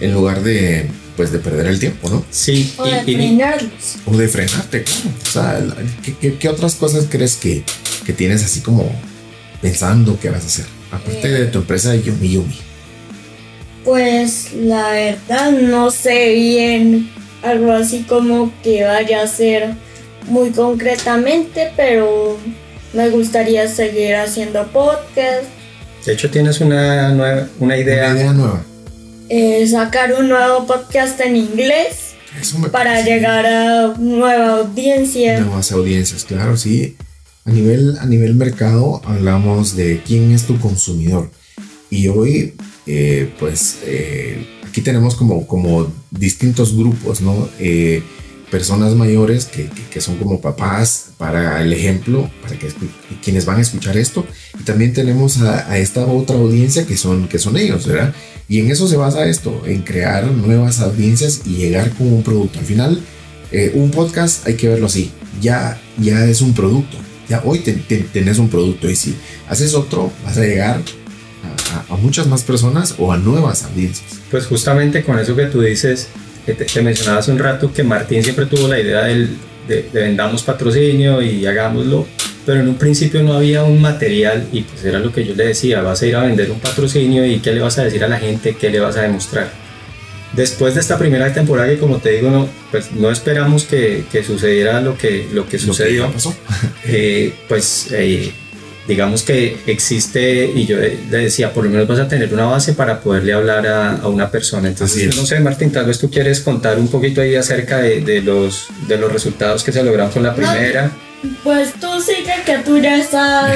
en lugar de, pues, de perder el tiempo, ¿no? Sí, O de frenarlos. O de frenarte, claro. O sea, la- ¿qué, qué- qué otras cosas crees que, que tienes así como pensando que vas a hacer? Aparte de tu empresa de Yumi Yumi. Pues la verdad no sé bien algo así como que vaya a ser muy concretamente, pero me gustaría seguir haciendo podcast De hecho, tienes una, nueva, una idea. Una idea nueva. Eh, sacar un nuevo podcast en inglés Eso me para llegar a nueva audiencia. nuevas audiencias, claro, sí. A nivel, a nivel mercado hablamos de quién es tu consumidor. Y hoy, eh, pues, eh, aquí tenemos como, como distintos grupos, ¿no? Personas mayores que, que- que son como papás para el ejemplo, para que quienes van a escuchar esto. Y también tenemos a, a esta otra audiencia que son, que son ellos, ¿verdad? Y en eso se basa esto, en crear nuevas audiencias y llegar con un producto. Al final, eh, un podcast hay que verlo así, ya, ya es un producto, ya hoy te- te- tenés un producto y si haces otro vas a llegar a, a- a muchas más personas o a nuevas audiencias. Pues justamente con eso que tú dices, te, te mencionaba hace un rato que Martín siempre tuvo la idea del- de, de vendamos patrocinio y hagámoslo, pero en un principio no había un material y pues era lo que yo le decía, vas a ir a vender un patrocinio y qué le vas a decir a la gente, qué le vas a demostrar. Después de esta primera temporada que como te digo, no, pues no esperamos que, que sucediera lo que, lo que Lo que sucedió pasó. eh, pues eh, digamos que existe y yo le decía por lo menos vas a tener una base para poderle hablar a, a una persona. Entonces no sé Martín tal vez tú quieres contar un poquito ahí acerca de, de los de los resultados que se lograron con la primera Pues tú sigue que tú ya estás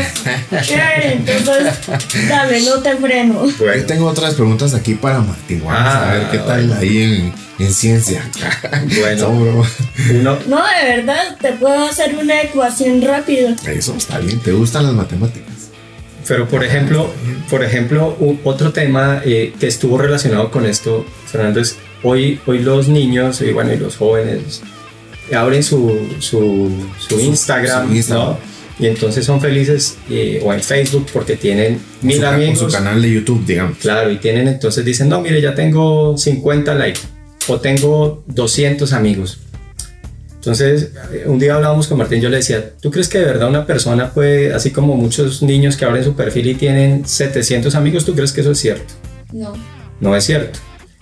chévere, entonces dame, no te freno. Yo bueno, tengo otras preguntas aquí para Martín. Vamos Ah, a ver qué tal bueno. ahí en, en ciencia. (laughs) Bueno. No, No, de verdad, te puedo hacer una ecuación rápido. Eso está bien, te gustan las matemáticas. Pero por ejemplo, por ejemplo, otro tema eh, que estuvo relacionado con esto, Fernando, es hoy, hoy los niños y bueno, y los jóvenes abren su, su, su Su- Instagram, su Instagram. ¿no? Y entonces son felices eh, o en Facebook porque tienen mil su, ca- amigos. con su canal de YouTube, digamos. Claro, y tienen entonces dicen, no, mire, ya tengo 50 likes o tengo 200 amigos. Entonces, eh, un día hablábamos con Martín, yo le decía, ¿tú crees que de verdad una persona puede, así como muchos niños que abren su perfil y tienen 700 amigos, ¿tú crees que eso es cierto? No. No es cierto.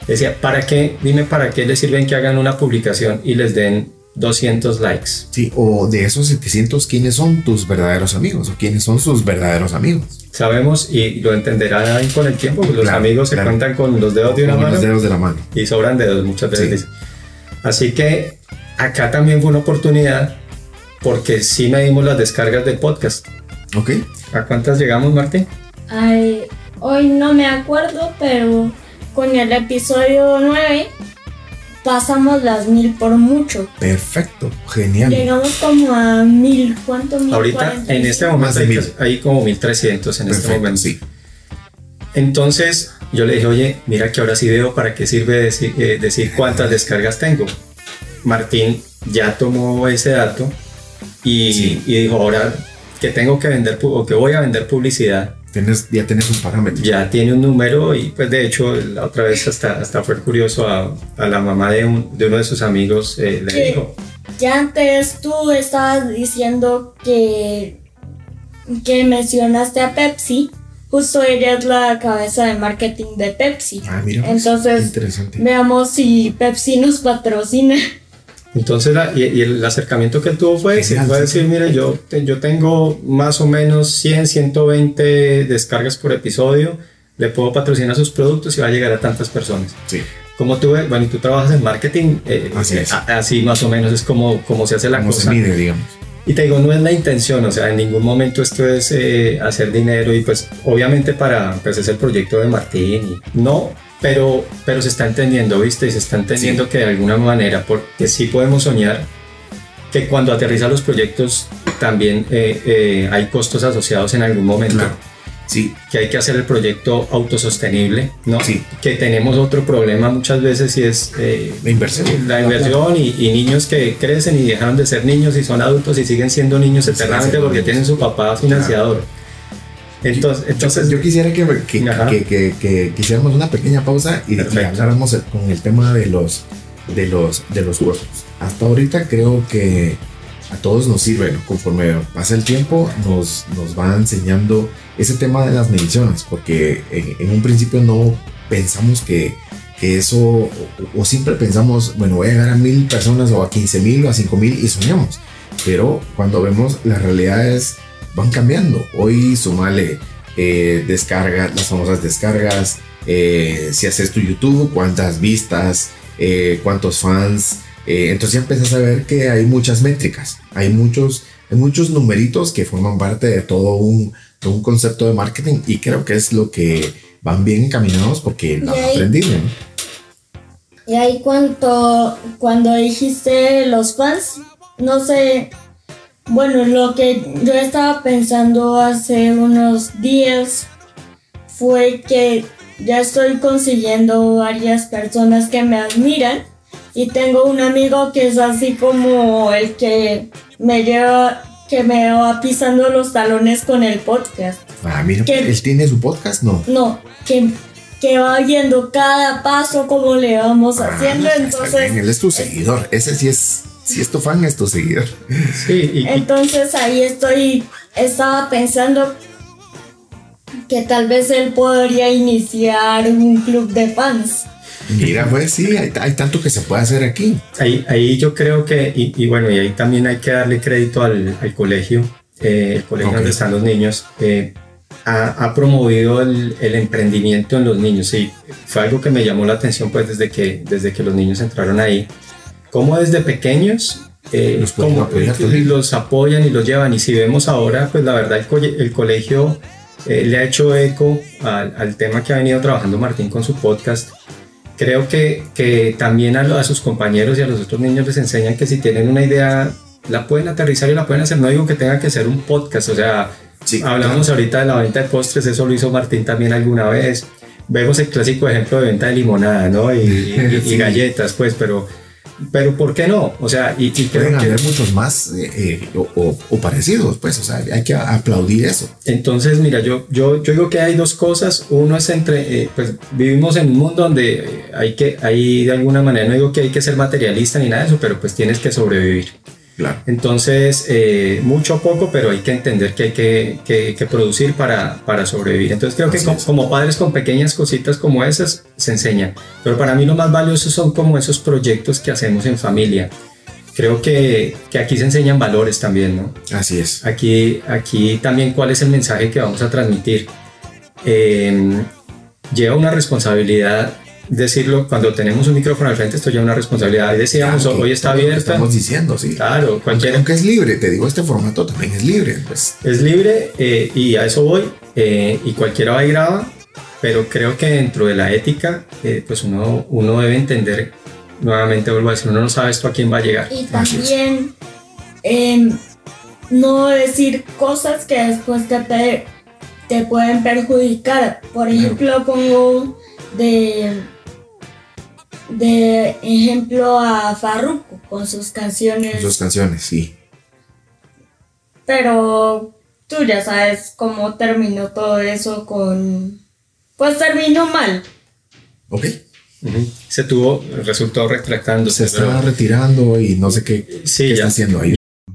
Decía, ¿para qué? Dime, ¿para qué les sirven que hagan una publicación y les den 200 likes? Sí, o de esos 700, ¿quiénes son tus verdaderos amigos? ¿O quiénes son sus verdaderos amigos? Sabemos y lo entenderán con el tiempo, los Claro, amigos se claro. cuentan con los dedos de una mano. los dedos de la mano. y sobran dedos muchas veces. Sí. Así que acá también fue una oportunidad porque sí medimos las descargas del podcast. ¿Ok? ¿A cuántas llegamos, Martín? Ay, hoy no me acuerdo, pero con el episodio 9 pasamos las mil por mucho. Perfecto, genial. Llegamos como a mil, ¿cuánto? Mil Ahorita, en este Más momento, de hay, mil. hay como 1300 en este momento. sí. Entonces yo le dije, oye, mira que ahora sí veo para qué sirve decir, eh, decir cuántas descargas tengo. Martín ya tomó ese dato y, Sí. y dijo, ahora que tengo que vender o que voy a vender publicidad, Tienes, ya tienes un parámetro. ya tiene un número y pues de hecho la otra vez hasta, hasta fue curioso a, a la mamá de, un- de uno de sus amigos eh, le dijo, Ya antes tú estabas diciendo que, que mencionaste a Pepsi. Justo ella es la cabeza de marketing de Pepsi. Ah, mira. pues, Entonces, interesante. Veamos si Pepsi nos patrocina. Entonces, la- y, y el acercamiento que él tuvo fue, Genial, fue sí. decir, mire, yo, yo tengo más o menos 100, 120 descargas por episodio, le puedo patrocinar sus productos y va a llegar a tantas personas. Sí. Como tú, bueno, y tú trabajas en marketing, eh, Así a- así más o menos es como, como se hace la ¿Cómo cosa. se mide, digamos? Y te digo, no es la intención, o sea, en ningún momento esto es eh, hacer dinero y pues obviamente para, pues es el proyecto de Martín y no, pero, pero se está entendiendo, ¿viste? Y se está entendiendo que de alguna manera, porque sí podemos soñar que cuando aterriza los proyectos también eh, eh, hay costos asociados en algún momento. Claro. Sí, Que hay que hacer el proyecto autosostenible, ¿no? Sí. Que tenemos otro problema muchas veces y es eh, la inversión. la inversión y, y niños que crecen y dejaron de ser niños y son adultos y siguen siendo niños eternamente porque tienen su papá financiador. Entonces, entonces yo quisiera que, que, que, que- hiciéramos una pequeña pausa y, y habláramos con el tema de los de los de los costos. Hasta ahorita creo que a todos nos sirve, ¿no? conforme pasa el tiempo, nos, nos va enseñando ese tema de las mediciones, porque en, en un principio no pensamos que, que eso, o, o siempre pensamos, bueno, voy a llegar a mil personas o a 15 mil o a 5 mil y soñamos, pero cuando vemos las realidades van cambiando. Hoy sumale eh, descargas, las famosas descargas, eh, si haces tu YouTube, cuántas vistas, eh, cuántos fans. eh, entonces ya empiezas a ver que hay muchas métricas, hay muchos, hay muchos numeritos que forman parte de todo un, todo un concepto de marketing y creo que es lo que van bien encaminados porque lo han aprendido. ¿no? Y ahí cuando, cuando dijiste los fans, no sé, bueno, lo que yo estaba pensando hace unos días fue que ya estoy consiguiendo varias personas que me admiran y tengo un amigo que es así como el que me lleva, que me va pisando los talones con el podcast. Ah, mira, ¿Qué? él tiene su podcast, ¿no? No, que, que va viendo cada paso como le vamos haciendo, Ah, está entonces... bien, él es tu seguidor. Ese sí es, si es tu fan, es tu seguidor. Sí, y, Entonces ahí estoy, estaba pensando que tal vez él podría iniciar un club de fans. Mira, pues sí, hay, hay tanto que se puede hacer aquí. ahí, ahí yo creo que, y, y bueno, y ahí también hay que darle crédito al, al colegio, eh, el colegio Ok. donde están los niños. eh, ha, ha promovido el, el emprendimiento en los niños y fue algo que me llamó la atención pues desde que, desde que los niños entraron ahí. Cómo desde pequeños eh, Los cómo, apoyar también. los apoyan y los llevan. Y si vemos ahora, pues la verdad el, co- el colegio eh, le ha hecho eco al, al tema que ha venido trabajando Martín con su podcast. Creo que, que también a, a sus compañeros y a los otros niños les enseñan que si tienen una idea, la pueden aterrizar y la pueden hacer. No digo que tenga que ser un podcast, o sea, Sí, hablamos claro. ahorita de la venta de postres, eso lo hizo Martín también alguna vez. Vemos el clásico ejemplo de venta de limonada, ¿no? Y, y- y (laughs) galletas, pues, pero, pero ¿por qué no? O sea, y, y Pueden que- haber muchos más eh, eh, o, o- o parecidos, pues, o sea, hay que aplaudir eso. Entonces, mira, yo, yo, yo digo que hay dos cosas. Uno es entre, eh, pues vivimos en un mundo donde hay que, hay de alguna manera, no digo que hay que ser materialista ni nada de eso, pero pues tienes que sobrevivir. Claro. Entonces, eh, mucho o poco, pero hay que entender que hay que, que- que producir para, para sobrevivir. Entonces, creo que Así como, es. como padres con pequeñas cositas como esas se enseñan. Pero para mí lo más valioso son como esos proyectos que hacemos en familia. Creo que, que aquí se enseñan valores también, ¿no? Así es. Aquí, aquí también cuál es el mensaje que vamos a transmitir. Eh, lleva una responsabilidad decirlo cuando tenemos un micrófono al frente, esto lleva una responsabilidad. Y decíamos, Claro, hoy está es abierta. Estamos diciendo, sí. Claro, Aunque, cualquiera aunque es libre, te digo, este formato también es libre, pues. es libre eh, y a eso voy. eh, y cualquiera va y graba, pero creo que dentro de la ética, eh, pues uno, uno debe entender, nuevamente vuelvo a decir, uno no sabe esto a quién va a llegar. Y es. también em, no decir cosas que después te, pe- te pueden perjudicar. Por ejemplo, pongo de, de ejemplo a Farruko con sus canciones. Sus canciones, sí. Pero tú ya sabes cómo terminó todo eso con... Pues terminó mal. Ok. Se tuvo, resultó retractándose. Se pero- retirando y no sé qué, Sí, qué ya. está haciendo ahí.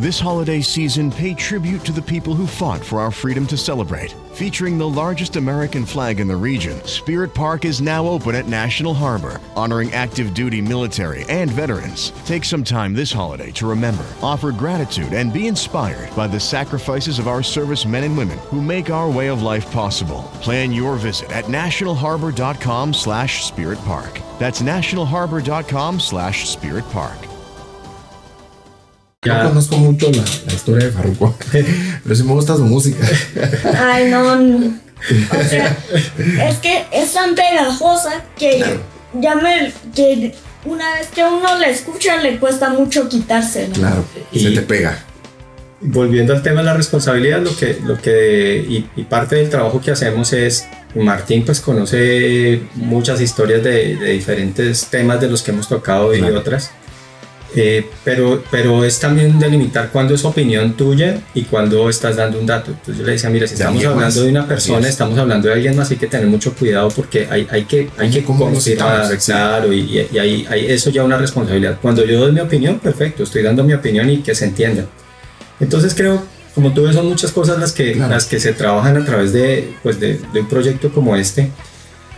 This holiday season, pay tribute to the people who fought for our freedom to celebrate. Featuring the largest American flag in the region, Spirit Park is now open at National Harbor, honoring active duty military and veterans. Take some time this holiday to remember, offer gratitude, and be inspired by the sacrifices of our service men and women who make our way of life possible. Plan your visit at nationalharbor.com slash spirit park. That's nationalharbor.com slash spirit park. No Ya. conozco mucho la, la historia de Farruko, (laughs) pero sí me gusta su música. Ay, no. no. O sea, (laughs) es que es tan pegajosa que ya me. que una vez que uno la escucha le cuesta mucho quitársela. Claro, Y- se te pega. Volviendo al tema de la responsabilidad, lo que, lo que y, y parte del trabajo que hacemos es, Martín pues conoce muchas historias de, de diferentes temas de los que hemos tocado y Claro. otras. Eh, pero, pero es también delimitar cuándo es opinión tuya y cuándo estás dando un dato. Entonces yo le decía, mira, si estamos hablando más. de una persona, es. estamos hablando de alguien más, hay que tener mucho cuidado porque hay, hay que, hay que. Sí. claro, y, y, y hay, hay eso ya una responsabilidad. Cuando yo doy mi opinión, perfecto, estoy dando mi opinión y que se entienda. Entonces creo, como tú ves, son muchas cosas las que, Claro. las que se trabajan a través de, pues de, de un proyecto como este.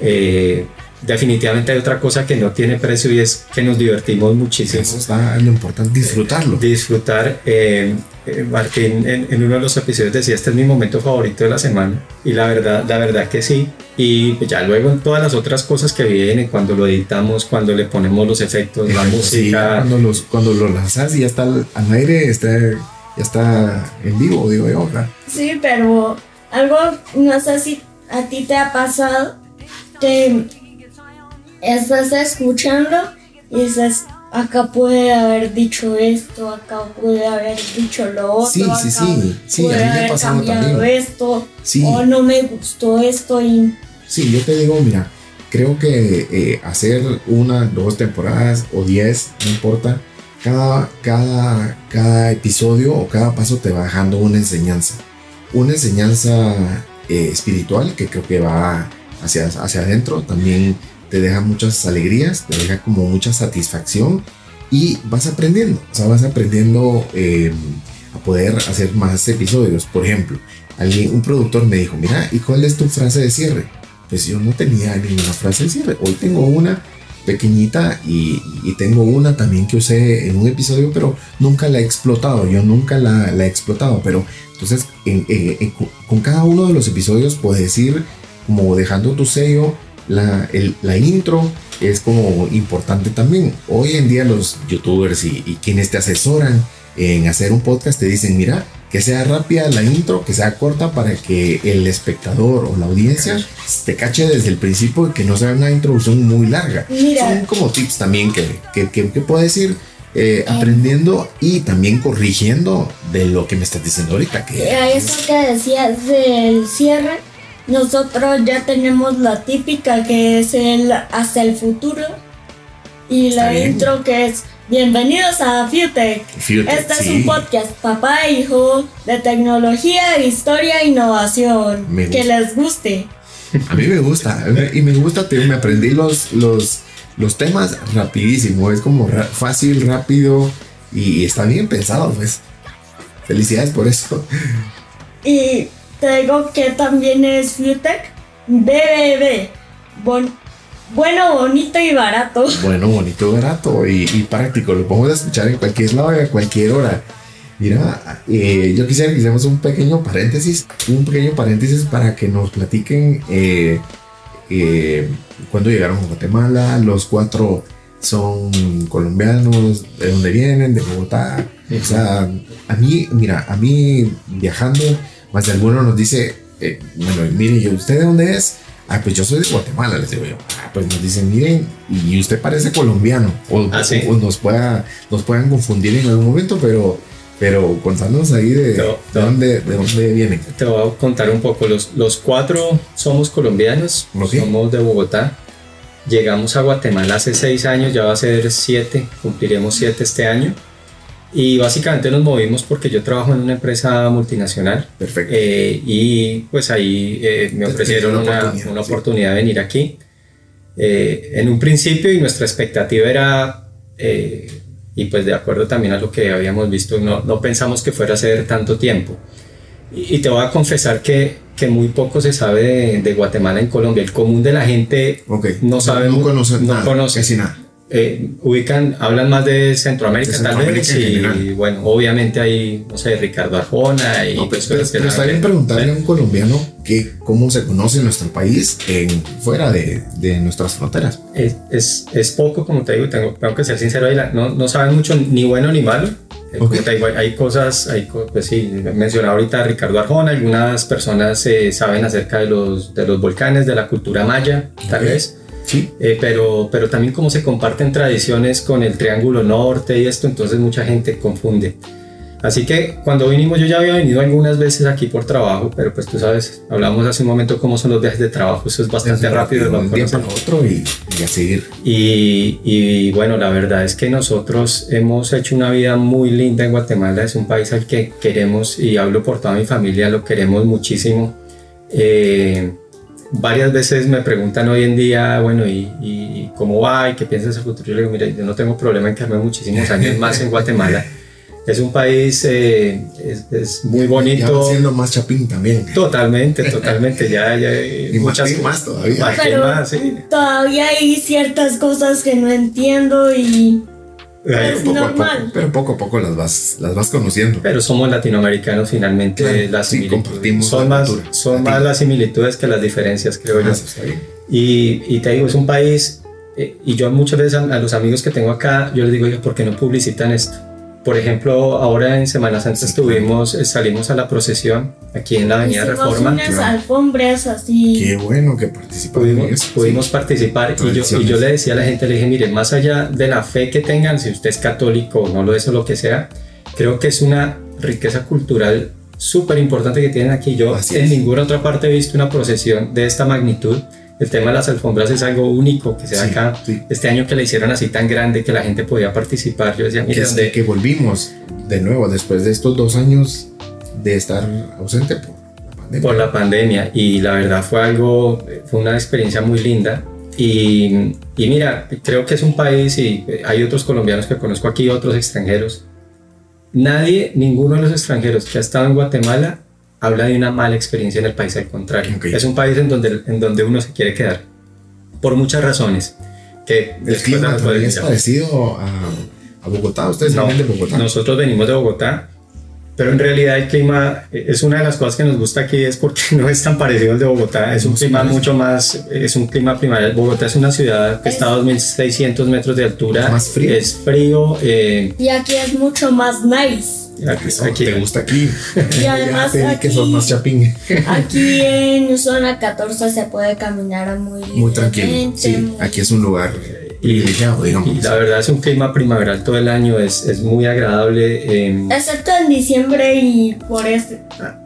Eh, definitivamente hay otra cosa que no tiene precio y es que nos divertimos muchísimo Eso está lo importante, disfrutarlo. disfrutar. eh, eh, Martín en, en uno de los episodios decía, este es mi momento favorito de la semana. Y la verdad, la verdad que sí. Y ya luego en todas las otras cosas que vienen, cuando lo editamos, cuando le ponemos los efectos, la Sí, música. cuando, los, cuando lo lanzas y ya está al, al aire, está, ya está en vivo, digo yo. ¿verdad? Sí, pero algo, no sé si a ti te ha pasado que estás escuchando y dices, acá puede haber dicho esto, acá puede haber dicho lo otro, Sí, sí, acá sí, sí, puede a mí me ha pasado también. esto, Sí. o no me gustó esto y Sí, yo te digo, mira, creo que eh, hacer una, dos temporadas o diez, no importa, cada, cada, cada episodio o cada paso te va dejando una enseñanza. Una enseñanza eh, espiritual que creo que va hacia, hacia adentro, también te deja muchas alegrías, te deja como mucha satisfacción y vas aprendiendo, o sea, vas aprendiendo eh, a poder hacer más episodios. Por ejemplo, alguien, un productor me dijo, mira, ¿y cuál es tu frase de cierre? Pues yo no tenía ninguna frase de cierre. Hoy tengo una pequeñita y, tengo una también que usé en un episodio, pero nunca la he explotado. Yo nunca la, he explotado. Pero entonces, en- en- en- con cada uno de los episodios puedes ir como dejando tu sello. La, el- la intro es como importante también. Hoy en día los youtubers y, y quienes te asesoran en hacer un podcast te dicen, mira, que sea rápida la intro, que sea corta para que el espectador o la audiencia te cache desde el principio y que no sea una introducción muy larga. Mira. Son como tips también que, que, que- que puedes ir eh, aprendiendo y también corrigiendo de lo que me estás diciendo ahorita. Que a eso que decías del cierre, nosotros ya tenemos la típica que es el hasta el futuro y Está la bien. intro que es bienvenidos a. Fíjate, Este es un podcast papá e hijo de tecnología, historia e innovación. Me Que gusta. les guste. A mí me gusta, y me gusta, te me aprendí los, los, los temas rapidísimo, es como fácil, rápido y está bien pensado, pues. Felicidades por eso. Y te digo que también es Futec BBB. Bon- bueno, bonito y barato. Bueno, bonito, barato y, y práctico, lo podemos escuchar en cualquier lado y a cualquier hora. Mira, eh, yo quisiera que hiciéramos un pequeño paréntesis, un pequeño paréntesis para que nos platiquen eh, eh, cuándo llegaron a Guatemala, los cuatro son colombianos, de dónde vienen, de Bogotá. O sea, a mí, mira, a mí viajando, más de alguno nos dice, eh, bueno, mire, ¿y usted de dónde es? Ah, pues yo soy de Guatemala, les digo yo. Ah, pues nos dicen, miren, y usted parece colombiano. O, Ah, sí. o nos, pueda, nos puedan confundir en algún momento, pero, pero contanos ahí de, No, de no. dónde, de dónde vienen. Te voy a contar un poco. Los, los cuatro somos colombianos, Ok. somos de Bogotá. Llegamos a Guatemala hace seis años, ya va a ser siete, cumpliremos siete este año. Y básicamente nos movimos porque yo trabajo en una empresa multinacional Perfecto. eh, y pues ahí eh, me ofrecieron dieron una, oportunidad, una sí. oportunidad de venir aquí. Eh, en un principio y nuestra expectativa era, eh, y pues de acuerdo también a lo que habíamos visto, no, no pensamos que fuera a ser tanto tiempo. Y, y te voy a confesar que, que muy poco se sabe de, de Guatemala en Colombia. El común de la gente ok. no sabe, no mu- conocen no nada, conoce. casi nada. Eh, ubican, hablan más de Centroamérica, De tal Centroamérica vez, en y, general. bueno, obviamente hay, no sé, Ricardo Arjona y No, pues, pero, pero está bien preguntarle a un colombiano que cómo se conoce nuestro país en, fuera de, de nuestras fronteras. Es, es, es poco, como te digo, tengo, tengo que ser sincero, ahí la- no, no saben mucho ni bueno ni malo. Eh, como Ok. te digo, hay, cosas, hay, pues sí, mencionaba ahorita a Ricardo Arjona, algunas personas eh, saben acerca de los, de los volcanes, de la cultura maya, tal Ok. vez, Sí. Eh, pero, pero también cómo se comparten tradiciones con el Triángulo Norte y esto, entonces mucha gente confunde. Así que cuando vinimos, yo ya había venido algunas veces aquí por trabajo, pero pues tú sabes, hablamos hace un momento cómo son los viajes de trabajo, eso es bastante rápido. de lo un día para otro y, y a seguir. Y, y bueno, la verdad es que nosotros hemos hecho una vida muy linda en Guatemala. Es un país al que queremos, y hablo por toda mi familia, lo queremos muchísimo. Eh, varias veces me preguntan hoy en día, bueno, ¿y, y cómo va? ¿Y qué piensas del futuro? Yo le digo, mira, yo no tengo problema en quedarme muchísimos años más en Guatemala. Es un país, eh, es, es muy Ya bonito. va siendo más chapín también. Totalmente, totalmente. Ya, ya hay Y muchas Martín más todavía. Martín Pero más, sí. todavía hay ciertas cosas que no entiendo y Ay, es Poco a poco, normal. pero poco a poco las vas, las vas conociendo. Pero somos latinoamericanos finalmente, Claro, las sí, similitudes compartimos son, la más, cultura son más las similitudes que las diferencias, creo Ah, yo. está bien. Y, y te digo, es un país, eh, y yo muchas veces a, a los amigos que tengo acá, yo les digo, oiga, ¿por qué no publicitan esto? Por ejemplo, ahora en Semana Santa Sí, estuvimos, eh, salimos a la procesión aquí en la Avenida Hicimos Reforma. unas claro. alfombras así. Qué bueno que participaron en Pudimos, eso. pudimos sí. participar y yo, y yo le decía a la gente, le dije, mire, más allá de la fe que tengan, si usted es católico o no lo es o lo que sea, creo que es una riqueza cultural súper importante que tienen aquí. Yo Así en es. ninguna otra parte he visto una procesión de esta magnitud. El tema de las alfombras es algo único que se da Sí, acá. sí. Este año que la hicieron así tan grande que la gente podía participar, yo decía, es- donde, que volvimos de nuevo después de estos dos años de estar ausente por la pandemia. por la pandemia y la verdad fue algo, fue una experiencia muy linda y, y mira, creo que es un país y eh, hay otros colombianos que conozco aquí, otros extranjeros. Nadie, ninguno de los extranjeros que ha estado en Guatemala habla de una mala experiencia en el país, al contrario. Ok. Es un país en donde, en donde uno se quiere quedar por muchas razones. Que El clima es parecido a, a Bogotá. Ustedes No, de Bogotá. Nosotros venimos de Bogotá, pero en realidad el clima es una de las cosas que nos gusta aquí es porque (laughs) no es tan parecido al de Bogotá. Es un No se clima parece. mucho más, es un clima primario. Bogotá es una ciudad que está a 2.600 metros de altura. Es más frío. Es frío. eh, Y aquí es mucho más nice. Aquí- Eso aquí- te gusta aquí. Y (laughs) además ya que aquí- sos más chapín. (laughs) Aquí en zona 14 se puede caminar muy Muy tranquilo. Sí, muy- aquí es un lugar privilegiado, digamos. y la verdad es un clima primaveral todo el año. Es, es muy agradable. eh, Excepto en diciembre y por eso,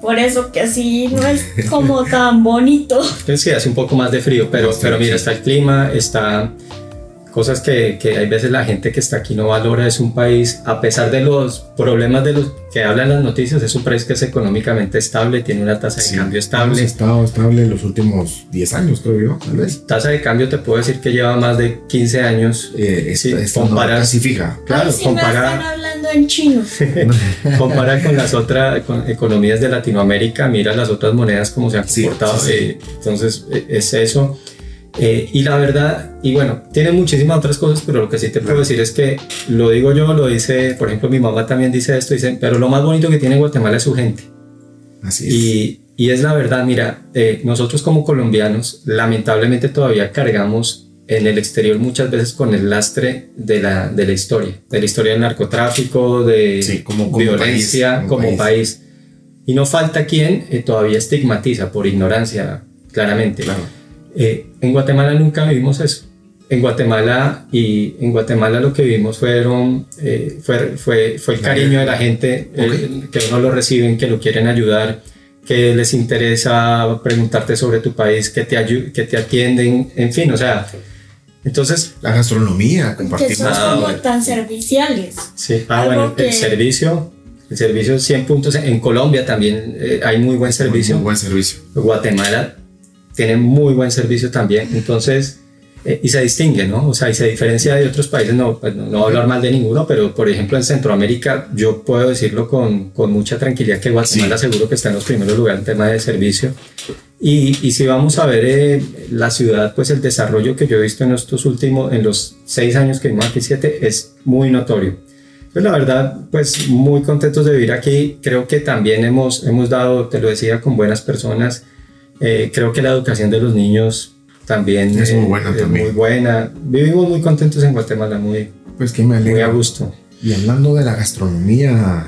por eso que sí no es (laughs) como tan bonito. Entonces sí, hace un poco más de frío, pero, pero mira, sí. está el clima, está cosas que, que hay veces la gente que está aquí no valora. Es un país, a pesar de los problemas de los que hablan las noticias, es un país que es económicamente estable, tiene una tasa de Sí, cambio Hemos estable. estado estable los últimos 10 años, creo yo, tal vez. Tasa de cambio te puedo decir que lleva más de 15 años. Eh, Sí, esta, esta compara- no, casi fija. Claro, Ay, sí me compara- están hablando en chino. (laughs) Compara con las otras con economías de Latinoamérica, mira las otras monedas cómo se han comportado. sí, sí. eh, entonces, eh, es eso. Eh, y la verdad, y bueno, tiene muchísimas otras cosas, pero lo que sí te puedo decir es que lo digo yo, lo dice, por ejemplo, mi mamá también dice esto, dice, pero lo más bonito que tiene Guatemala es su gente. Así es. Y, y es la verdad, mira, eh, nosotros como colombianos lamentablemente todavía cargamos en el exterior muchas veces con el lastre de la, de la historia, de la historia del narcotráfico, de Sí, como- como violencia país, como como, país. país. Y no falta quien eh, todavía estigmatiza por ignorancia, claramente. Claro. Eh, en Guatemala nunca vivimos eso. En Guatemala y en Guatemala lo que vivimos fueron eh, fue, fue, fue el cariño de la gente eh, que uno lo reciben, que lo quieren ayudar, que les interesa preguntarte sobre tu país, que te que te atienden, en fin, o sea, entonces La gastronomía, Que compartimos. son Ah, como tan serviciales. Sí, ah, bueno, que- el servicio, el servicio 100 puntos. En Colombia también eh, hay muy buen servicio. Muy buen servicio. Guatemala tiene muy buen servicio también. Entonces, eh, y se distingue, ¿no? O sea, y se diferencia de otros países. No, pues, no, no voy a hablar mal de ninguno, pero por ejemplo en Centroamérica, yo puedo decirlo con, con mucha tranquilidad que Guatemala seguro que está en los primeros lugares en tema de servicio. Y, y si vamos a ver eh, la ciudad, pues el desarrollo que yo he visto en estos últimos, en los seis años que vivimos aquí, siete, es muy notorio. Pues la verdad, pues muy contentos de vivir aquí. Creo que también hemos, hemos dado, te lo decía, con buenas personas. Eh, creo que la educación de los niños también Es muy eh, buena es también. muy buena. Vivimos muy contentos en Guatemala, muy, Pues que me muy a gusto. Y hablando de la gastronomía, a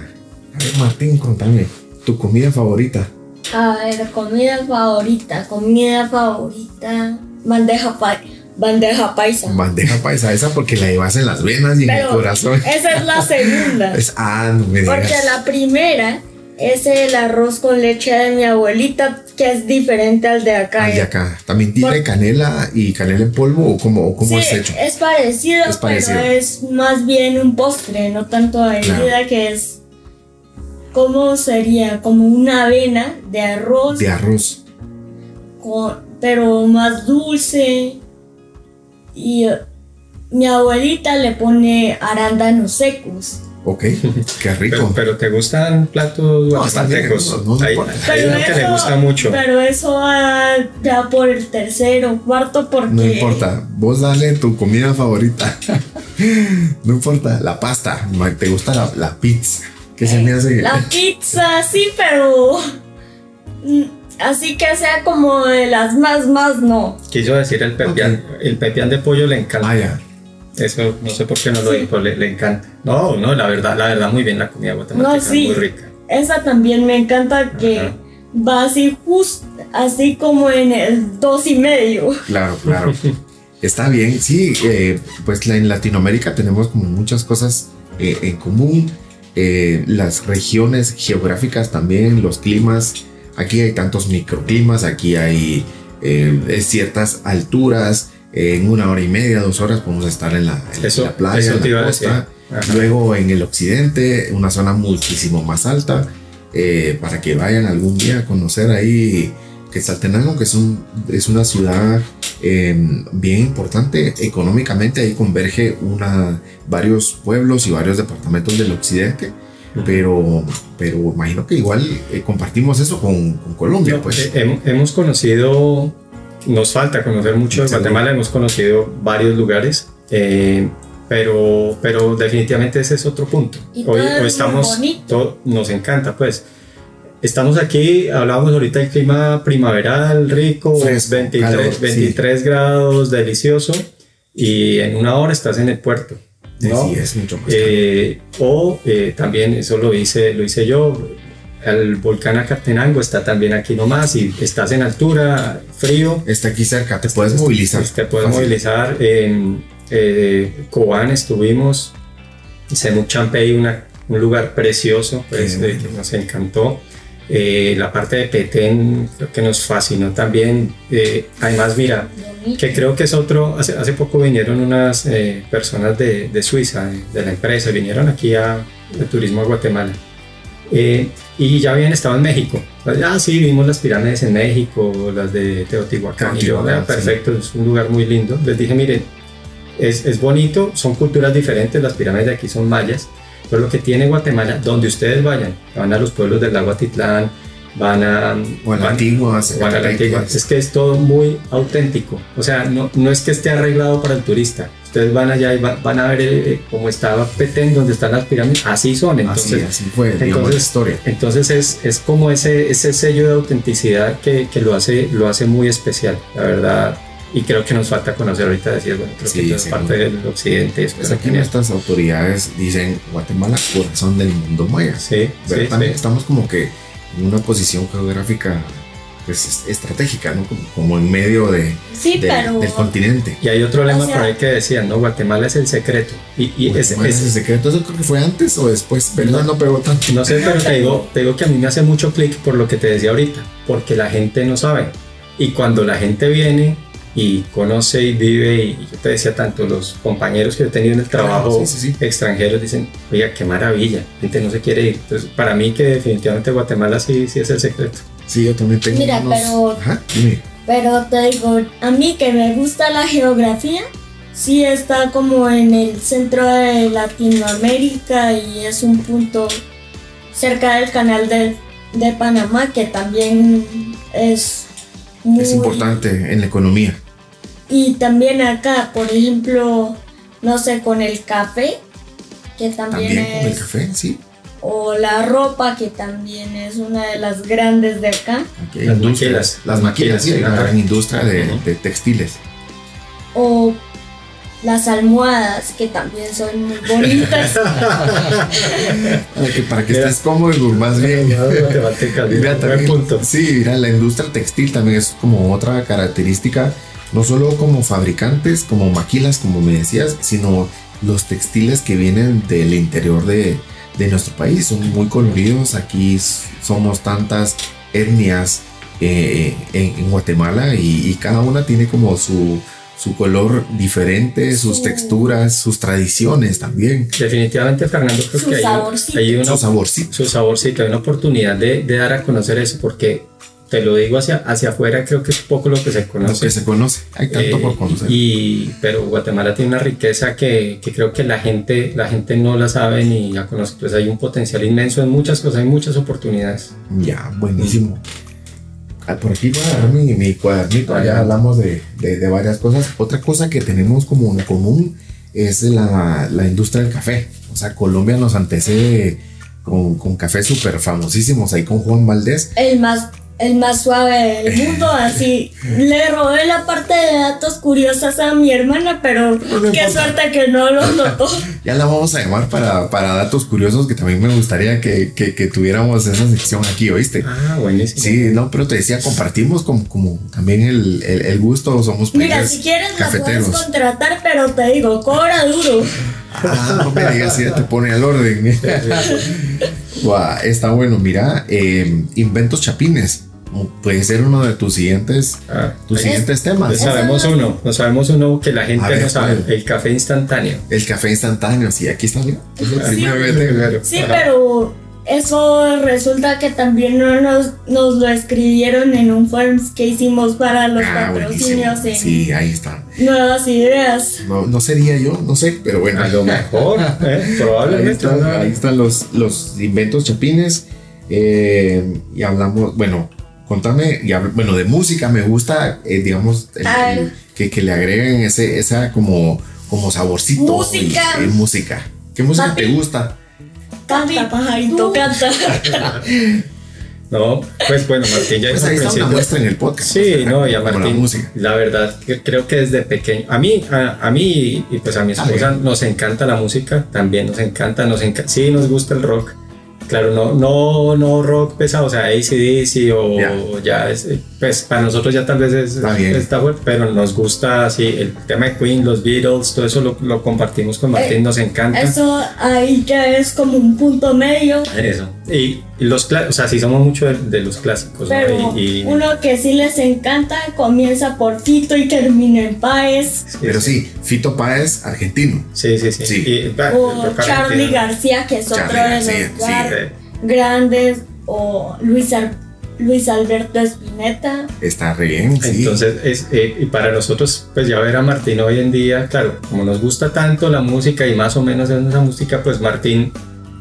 ver, Martín, contame, tu comida favorita. A ver, comida favorita, comida favorita, bandeja, pa- bandeja paisa. Bandeja paisa esa porque la llevas en las venas y en el corazón. esa es la segunda. (laughs) Es, ah, no me Porque la primera es el arroz con leche de mi abuelita, que es diferente al de acá. Ay, acá. También tiene Por- canela y canela en polvo o cómo, o cómo sí, es hecho. es parecido, Es parecido. pero es más bien un postre, no tanto bebida, Claro. que es. ¿Cómo sería? Como una avena de arroz, De arroz. con- pero más dulce. Y mi abuelita le pone arándanos secos. Ok, qué (laughs) rico. Pero, pero te gustan platos guatemaltecos. no, no hay, uno que le gusta mucho. Pero eso va ya por el tercero, cuarto, porque. No importa, vos dale tu comida favorita. (laughs) no importa, la pasta. ¿Te gusta la, la pizza? ¿Qué se me hace? La (laughs) pizza, sí, pero. mm, Así que sea como de las más, más no. Quiso decir el pepián. El pepián de pollo le encanta. Ah, ya. Eso no sé por qué no lo dijo, le, le encanta. No, no, la verdad, la verdad, muy bien la comida guatemalteca, No, sí. muy rica. Esa también me encanta que Ajá. va así justo, así como en el dos y medio. Claro, claro. (laughs) Está bien, sí, eh, pues en Latinoamérica tenemos como muchas cosas eh, en común. Eh, las regiones geográficas también, los climas. Aquí hay tantos microclimas, aquí hay eh, ciertas alturas. En una hora y media, dos horas podemos estar en la, en Eso- la playa, en la costa. Luego en el occidente, una zona muchísimo más alta, eh, para que vayan algún día a conocer ahí Quetzaltenango, que es, un, es una ciudad eh, bien importante económicamente. Ahí converge una, varios pueblos y varios departamentos del occidente. Pero, pero imagino que igual eh, compartimos eso con, con Colombia, No, pues. eh, hem- hemos conocido, nos falta conocer mucho de. Guatemala, hemos conocido varios lugares, eh, pero, pero definitivamente ese es otro punto. Y Hoy, estamos, todo- nos encanta, pues. Estamos aquí, hablábamos ahorita del clima primaveral, rico, Fresco, 23, calor, sí. 23 grados, delicioso, y en una hora estás en el puerto. ¿no? Sí, es mucho más. Eh, o eh, también, eso lo hice, lo hice yo, el volcán Acatenango está también aquí nomás y estás en altura, frío, Está aquí cerca, te puedes movilizar. pues te puedes Fácil. movilizar. En eh, Cobán estuvimos, Semuc Champey, una- un lugar precioso, pues eh, bueno. que nos encantó. Eh, la parte de Petén creo que nos fascinó también. Eh, además, mira, que creo que es otro, hace, hace poco vinieron unas eh, personas de, de Suiza, de, de la empresa, vinieron aquí a, de turismo a Guatemala. Eh, y ya habían estado en México. Ah, sí, vimos las pirámides en México, las de Teotihuacán. Y yo, "Ah, perfecto, es un lugar muy lindo. Les dije, miren, es, es bonito, son culturas diferentes, las pirámides de aquí son mayas, pero lo que tiene Guatemala, donde ustedes vayan, van a los pueblos del lago Atitlán, van a... O a la van- antigua, o a la antigua. Es que es todo muy auténtico. O sea, no, no es que esté arreglado para el turista. Ustedes van allá y va- van a ver eh, cómo estaba Petén, donde están las pirámides. Así son. Entonces, así, así fue, digamos, la entonces- historia. entonces es, es como ese, ese sello de autenticidad que, que lo, hace, lo hace muy especial, la verdad. Y creo que nos falta conocer ahorita, decir, bueno, creo Sí, que es parte del occidente. es Pues aquí nuestras autoridades dicen Guatemala, corazón del mundo maya. Sí, sí, sí. estamos como que en una posición geográfica pues es- estratégica, ¿no? Como, como en medio de, Sí, del- pero. del continente. Y hay otro lema O sea- por ahí que decían, ¿no? Guatemala es el secreto. Y, y es, Guatemala es es- el secreto. Eso creo que fue antes o después, pero no, no pegó tanto. No sé, pero te digo, te digo que a mí me hace mucho clic por lo que te decía ahorita, porque la gente no sabe. Y cuando la gente viene y conoce y vive, y yo te decía tanto, los compañeros que he tenido en el trabajo Claro, sí, sí, sí. extranjeros dicen, oiga, qué maravilla, la gente no se quiere ir. Entonces, para mí que definitivamente Guatemala sí, sí es el secreto. Sí, yo también tengo Mira, unos- pero- Ajá, dime. Pero te digo, a mí que me gusta la geografía, sí está como en el centro de Latinoamérica y es un punto cerca del canal de, de Panamá que también es muy... Es importante en la economía. Y también acá, por ejemplo, no sé, con el café, que también, También con el café, sí. O la ropa, que también es una de las grandes de acá. Las maquilas. Las maquilas, sí, hay una gran industria de, textiles. O las almohadas, que también son muy bonitas. (laughs) Para que, para que Mira. estés cómodo y más bien. Guatemaltecas, Mira, buen también- punto. Sí, mira, la industria textil también es como otra característica no solo como fabricantes, como maquilas, como me decías, sino los textiles que vienen del interior de, de nuestro país. Son muy coloridos. Aquí somos tantas etnias eh, en, en Guatemala y, y cada una tiene como su, su color diferente, sus Su- texturas, sus tradiciones también. Definitivamente, Fernando, creo Su que hay, hay una, Su saborcito. su saborcito, hay una oportunidad de, de dar a conocer eso, porque te lo digo hacia, hacia afuera, creo que es poco lo que se Lo conoce. que se conoce. Hay tanto Eh, por conocer. Y, pero Guatemala tiene una riqueza que, que creo que la gente, la gente no la sabe ni la conoce. Pues hay un potencial inmenso en muchas cosas, hay muchas oportunidades. Ya, buenísimo. Ah, Por aquí voy a agarrar mi, mi cuadernito, ya hablamos de, de- de varias cosas. Otra cosa que tenemos como en común es la, la industria del café. O sea, Colombia nos antecede con, con cafés súper famosísimos ahí con Juan Valdés. El más, el más suave del mundo, (laughs) así. Le robé la parte de datos curiosos a mi hermana, pero no qué suerte que no lo notó. (laughs) Ya la vamos a llamar para, para datos curiosos que también me gustaría que, que- que tuviéramos esa sección aquí, ¿oíste? Ah, buenísimo. Sí, no, pero te decía, compartimos como, como también el, el- el gusto, somos Mira, si quieres la puedes cafeteros. contratar, pero te digo, cobra duro. Ah, no me digas si ya te pone al orden. (laughs) Guau, está bueno, mira, eh, inventos chapines. Puede ser uno de tus siguientes, Ah, tus siguientes No temas. sabemos uno, no sabemos uno que la gente ver, no sabe, el café instantáneo. El café instantáneo, sí, aquí está, mira. Sí, pero eso resulta que también no nos, nos lo escribieron en un forms que hicimos para los Ah, patrocinios en Sí, ahí está. Nuevas Ideas. No, no sería yo, no sé, pero bueno. A lo mejor, (laughs) ¿eh? Ahí probablemente. ahí están los, los inventos chapines. eh, y hablamos, bueno, contame, y bueno, de música me gusta, eh, digamos, el- Ah. el- que, que le agreguen ese, esa como, como saborcito. Música. y- y música. ¿Qué música Papi. te gusta? Canta, pajarito, canta. (laughs) No, pues bueno, Martín ya Pues ahí está una muestra en el podcast. Sí, no, y a como la Martín, música. la verdad, creo que desde pequeño, a mí, a, a mí y pues a mi esposa nos encanta la música, también nos encanta, nos encanta, sí, nos gusta el rock. Claro, no, no, no rock pesado, o sea, ACDC o Ya. ya, es, pues para nosotros ya tal vez es, Está fuerte, pero nos gusta así el tema de Queen, los Beatles, todo eso lo, lo compartimos con Martín, Eh, nos encanta. Eso ahí ya es como un punto medio. Eso. Y, los clásicos, o sea, sí somos mucho de, de los clásicos, ¿no? Pero Y- y- uno que sí les encanta comienza por Fito y termina en Paez. Pero sí, Fito Páez, argentino. Sí, sí, sí. Sí. Y, va, O Charlie. García, que es Charly otro de los García, sí, Eh, grandes. O Luis, Al- Luis Alberto Espineta. Está re bien, sí. Entonces, es, eh, y para nosotros, pues ya ver a Martín hoy en día, claro, como nos gusta tanto la música y más o menos es esa música, pues Martín,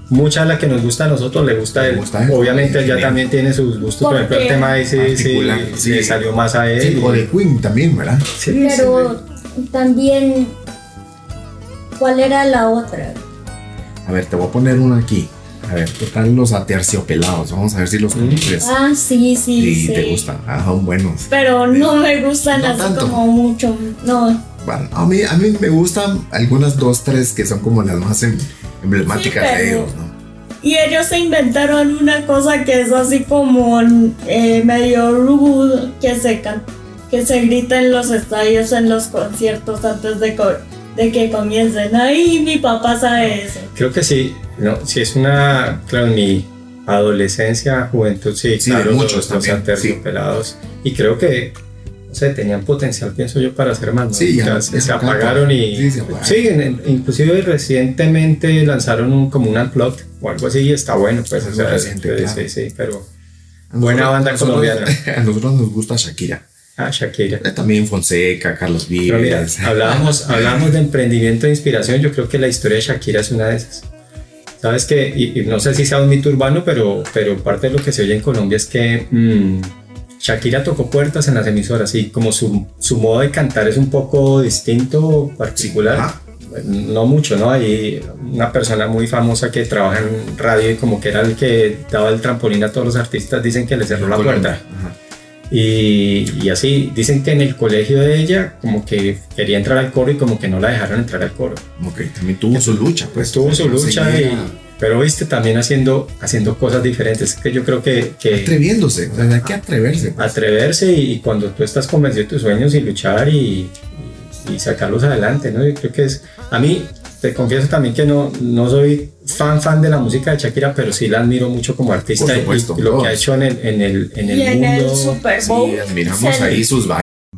mucha de la que nos gusta a nosotros le gusta a él. gusta a él. Obviamente él ya Bien. también tiene sus gustos, por ejemplo, el tema de ese sí, sí. le salió más a él. Sí, o de Queen también, ¿verdad? sí, Pero también. ¿Cuál era la otra? A ver, te voy a poner uno aquí. A ver, ¿qué tal los aterciopelados? Vamos a ver si los Mm. conoces. Ah, sí, sí, Sí, sí. te gustan. Ah, son buenos. Pero no me gustan No así tanto. como mucho. No. Bueno, a mí, a mí me gustan algunas dos, tres que son como las más em- emblemáticas Sí, de ellos, ¿no? Y ellos se inventaron una cosa que es así como eh, medio rude, que se, que se grita en los estadios, en los conciertos antes de, co- de que comiencen. Ay, mi papá sabe eso. Creo que sí, no, sí es una, claro, mi adolescencia, juventud, sí, Sí, claro, muchos los, los también, aterciopelados. Y creo que, sé, tenían potencial, pienso yo, para hacer más. ¿no? Sí, ya, O se, se apagaron y... Sí, se apagaron. Sí, en- inclusive recientemente lanzaron un, como un unplugged o algo así y está bueno, pues, o Algo sea, reciente, sí, claro. sí, sí, pero... A Buena nosotros- banda nosotros- colombiana. (laughs) A nosotros nos gusta Shakira. Ah, Shakira. Eh, También Fonseca, Carlos Vives. (laughs) hablábamos, hablábamos de emprendimiento e inspiración. Yo creo que la historia de Shakira es una de esas. Sabes que, y, y no sé si sea un mito urbano, pero, pero parte de lo que se oye en Colombia es que mm, Shakira tocó puertas en las emisoras y como su, su modo de cantar es un poco distinto, particular. Ah. No mucho, ¿no? Hay una persona muy famosa que trabaja en radio y como que era el que daba el trampolín a todos los artistas, dicen que le cerró la puerta. Y, y así, dicen que en el colegio de ella como que quería entrar al coro y como que no la dejaron entrar al coro. Como que también tuvo su lucha, pues. Tuvo su lucha seguía- pero viste también haciendo, haciendo cosas diferentes, que yo creo que, que Atreviéndose, o sea, hay que atreverse. pues. atreverse y, y cuando tú estás convencido de tus sueños y luchar y, y- y sacarlos adelante, ¿no? Yo creo que es, a mí, te confieso también que no, no soy fan fan de la música de Shakira, pero sí la admiro mucho como artista Por y- supuesto, y, lo que ha hecho en el, en el, en el y en mundo. el Super Bowl. Sí, admiramos se- ahí sus bailes.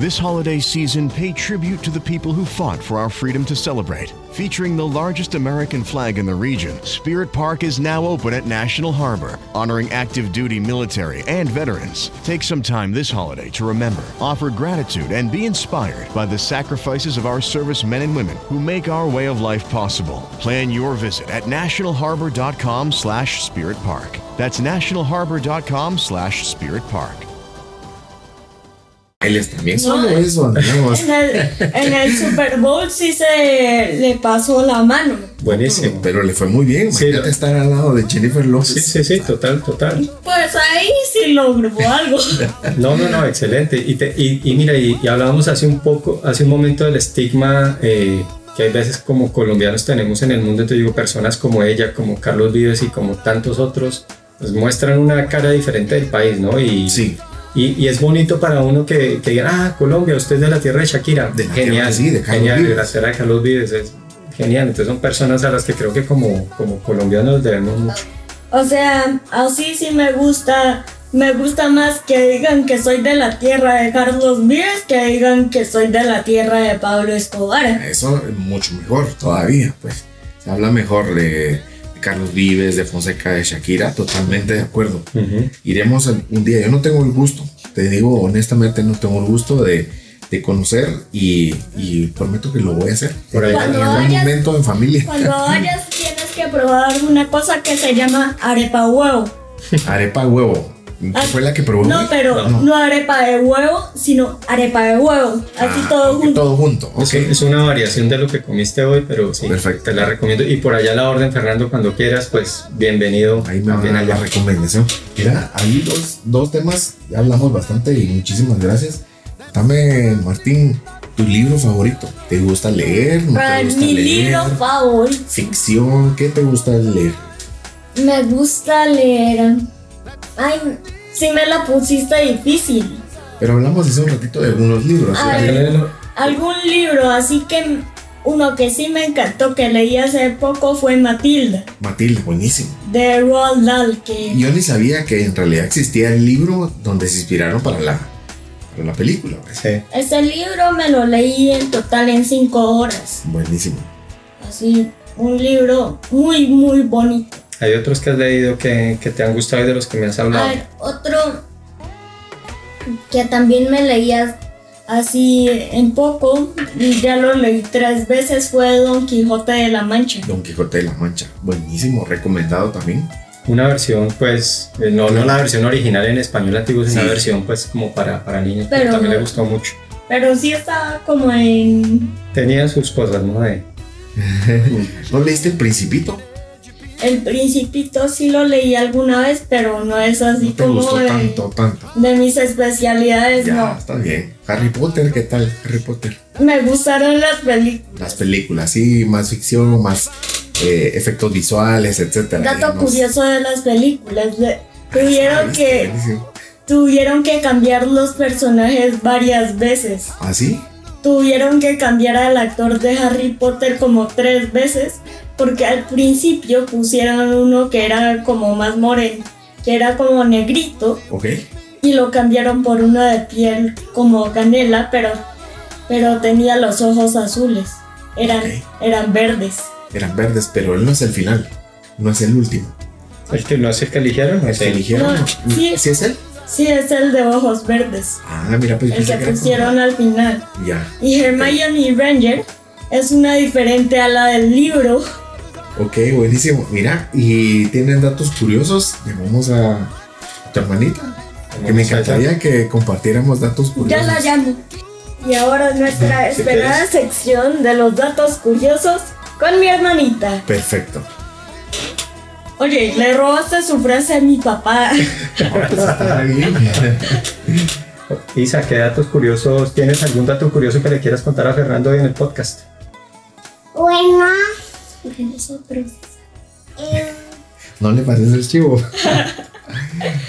This holiday season, pay tribute to the people who fought for our freedom to celebrate. Featuring the largest American flag in the region, Spirit Park is now open at National Harbor, honoring active duty military and veterans. Take some time this holiday to remember, offer gratitude, and be inspired by the sacrifices of our service men and women who make our way of life possible. Plan your visit at nationalharbor.com slash spirit park. That's nationalharbor.com slash spirit park. Bailes también solo eso, andamos. En el, en el Super Bowl sí se le pasó la mano. Buenísimo. Pero le fue muy bien. Sí, Imagínate estar al lado de Jennifer Lopez. Sí, sí, sí, total, total. Pues ahí sí logró algo. No, no, no, excelente. Y, te- y, y mira, y, y hablábamos hace un poco, hace un momento del estigma eh, que hay veces como colombianos tenemos en el mundo. Entonces digo, personas como ella, como Carlos Vives y como tantos otros, pues muestran una cara diferente del país, ¿no? Y, Sí. Y, y es bonito para uno que, que digan, ah, Colombia, usted es de la tierra de Shakira. De la genial, tierra, sí, de Carlos genial, de la Vives. tierra de Carlos Vives. Es genial. Entonces son personas a las que creo que como, como colombianos debemos mucho. O sea, así sí me gusta. Me gusta más que digan que soy de la tierra de Carlos Vives que digan que soy de la tierra de Pablo Escobar. Eso es mucho mejor todavía, pues. Se habla mejor de, de Carlos Vives, de Fonseca, de Shakira, totalmente de acuerdo. Iremos un día. Yo no tengo el gusto, te digo honestamente, no tengo el gusto de, de conocer y, y prometo que lo voy a hacer. Por ahí. en algún momento en familia. Cuando (laughs) vayas tienes que probar una cosa que se llama arepa huevo. Arepa huevo. ¿Qué Ah, fue la que probó? No, pero No. no. arepa de huevo, sino arepa de huevo. Así Ah, todo ok, junto. Todo junto. Es, ok. es una variación de lo que comiste hoy, pero sí, Perfecto. te la recomiendo. Y por allá la orden, Fernando, cuando quieras, pues bienvenido. Ahí me va la recomendación. Mira, hay dos, dos temas, ya hablamos bastante y muchísimas gracias. Dame, Martín, tu libro favorito. ¿Te gusta leer? ¿No Ah, te gusta mi leer? libro favorito. Ficción, ¿qué te gusta leer? Me gusta leer. Ay, sí me la pusiste difícil. Pero hablamos hace un ratito de algunos libros. Algún libro, así que uno que sí me encantó que leí hace poco fue Matilda, Matilde, buenísimo. de Roald Dahl, que Yo ni sabía que en realidad existía el libro donde se inspiraron para la, para la película. pues. Sí. ese libro me lo leí en total en cinco horas. Buenísimo. Así, un libro muy, muy bonito. Hay otros que has leído que, que te han gustado y de los que me has hablado. A ver, otro que también me leía así en poco, y ya lo leí tres veces, fue Don Quijote de la Mancha. Don Quijote de la Mancha. Buenísimo, recomendado también. Una versión, pues, eh, no, no la versión original en español antiguo, es una versión, pues, como para, para niños, pero, Pero también no- le gustó mucho. Pero sí estaba como en Tenía sus cosas, ¿no? De- (laughs) ¿No leíste El Principito? El Principito, sí lo leí alguna vez, pero no es así No te como gustó de, tanto, tanto. de mis especialidades, Ya, no. está bien. Harry Potter, ¿qué tal? Harry Potter. Me gustaron las películas. Las películas, sí, más ficción, más eh, efectos visuales, etcétera. Dato curioso de las películas, de- tuvieron Ah, que tuvieron que cambiar los personajes varias veces. ¿Ah, sí? Tuvieron que cambiar al actor de Harry Potter como tres veces porque al principio pusieron uno que era como más moreno, que era como negrito Ok. y lo cambiaron por uno de piel como canela, pero pero tenía los ojos azules. Eran eran verdes. Eran verdes, pero él no es el final. No es el último. ¿El que no es el que eligieron? El Es que él. eligieron. No, sí. ¿Sí es él? Sí, es el de ojos verdes, Ah, mira, pues el que que era como- pusieron al final. Ya. Y Hermione Ranger es una diferente a la del libro Ok, buenísimo. Mira, y tienen datos curiosos. Llamamos a tu hermanita. Que me encantaría que compartiéramos datos Ya curiosos. la llamo. Y ahora nuestra ¿Qué esperada sección de los datos curiosos con mi hermanita. Perfecto. Oye, le robaste su frase a mi papá. Está (laughs) bien. Isa, ¿qué datos curiosos? ¿Tienes algún dato curioso que le quieras contar a Fernando hoy en el podcast? Bueno, eh, ¿No le parece el chivo?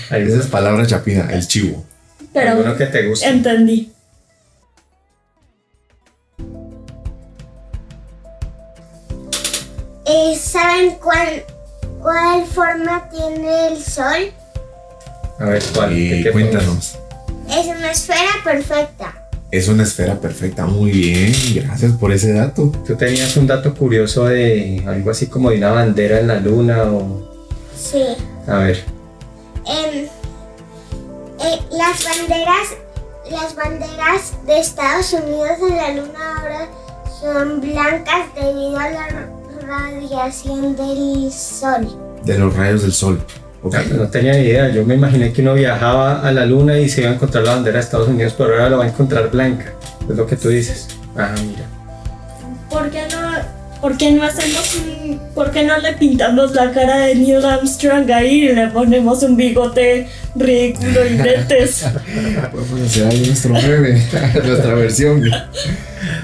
Ahí Esa es palabra chapina, el chivo. Pero alguno que te guste. entendí. eh, ¿saben cuál, cuál forma tiene el sol? A ver, ¿cuál? Y ¿De qué cuéntanos. Es una esfera perfecta. Es una esfera perfecta. Muy bien. Gracias por ese dato. Tú tenías un dato curioso de algo así como de una bandera en la luna o... Sí. A ver, Em, eh, las banderas, las banderas de Estados Unidos en la luna ahora son blancas debido a la radiación del sol. De los rayos del sol. Ok. no, no tenía ni idea. Yo me imaginé que uno viajaba a la luna y se iba a encontrar la bandera de Estados Unidos, pero ahora la va a encontrar blanca. Es lo que tú dices. Ah, mira. ¿Por qué no, por qué no hacemos un, por qué no le pintamos la cara de Neil Armstrong ahí y le ponemos un bigote ridículo y lentes? Podemos hacer ahí nuestro meme, (laughs) nuestra versión.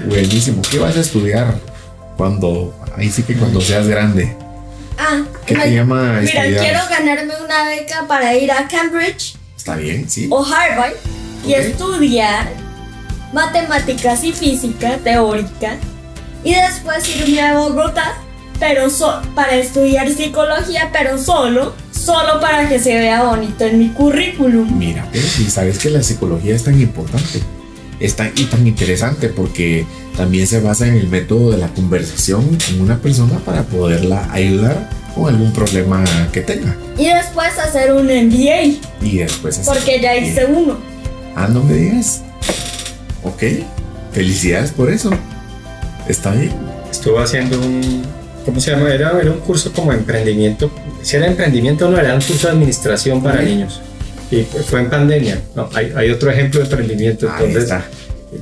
Buenísimo. ¿Qué vas a estudiar cuando, ahí sí que cuando seas grande? Ah, ¿Qué te llama Mira, quiero ganarme una beca para ir a Cambridge. Está bien, sí. o Harvard. Y estudiar matemáticas y física teórica. Y después irme a Bogotá pero so- para estudiar psicología pero solo solo para que se vea bonito en mi currículum. Mira, y sabes que la psicología es tan importante, es tan, y tan interesante porque también se basa en el método de la conversación con una persona para poderla ayudar con algún problema que tenga. y después hacer un MBA Y después hacer- porque ya hice uno Ah, no me digas. Ok, felicidades por eso. Está bien. Estuvo haciendo un... ¿Cómo se llama? Era, era un curso como emprendimiento. Si era emprendimiento o no, era un curso de administración para niños. Y fue- fue en pandemia. No, hay, hay otro ejemplo de emprendimiento. Ahí Entonces, está.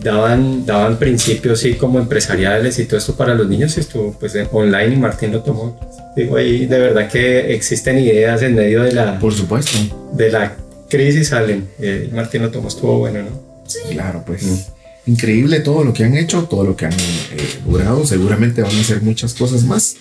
Daban, daban principios sí como empresariales y todo esto para los niños y estuvo pues en- online y Martín lo tomó. Digo, ahí de verdad que existen ideas en medio de la, Por supuesto. de la crisis salen. Eh, Martín lo tomó, estuvo bueno, ¿no? Claro, pues. Increíble todo lo que han hecho, todo lo que han eh, logrado. Seguramente van a hacer muchas cosas más.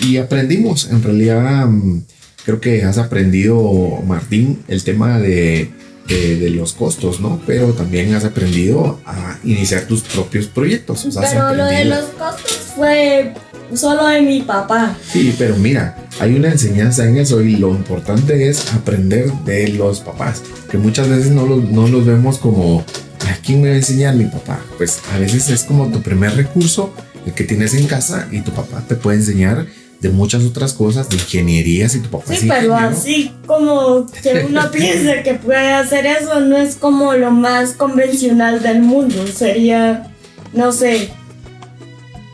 Y aprendimos, en realidad, mm, creo que has aprendido, Martín, el tema de, de- de los costos, ¿no? Pero también has aprendido a iniciar tus propios proyectos. O sea, pero lo de los costos fue solo de mi papá Sí, pero mira, hay una enseñanza en eso y lo importante es aprender de los papás, que muchas veces no los, no los vemos como, ¿a quién me va a enseñar mi papá? Pues a veces es como tu primer recurso, el que tienes en casa y tu papá te puede enseñar de muchas otras cosas, de ingeniería, si tu papá es Sí, pero así como que uno (laughs) piensa que puede hacer eso, no es como lo más convencional del mundo. Sería, no sé,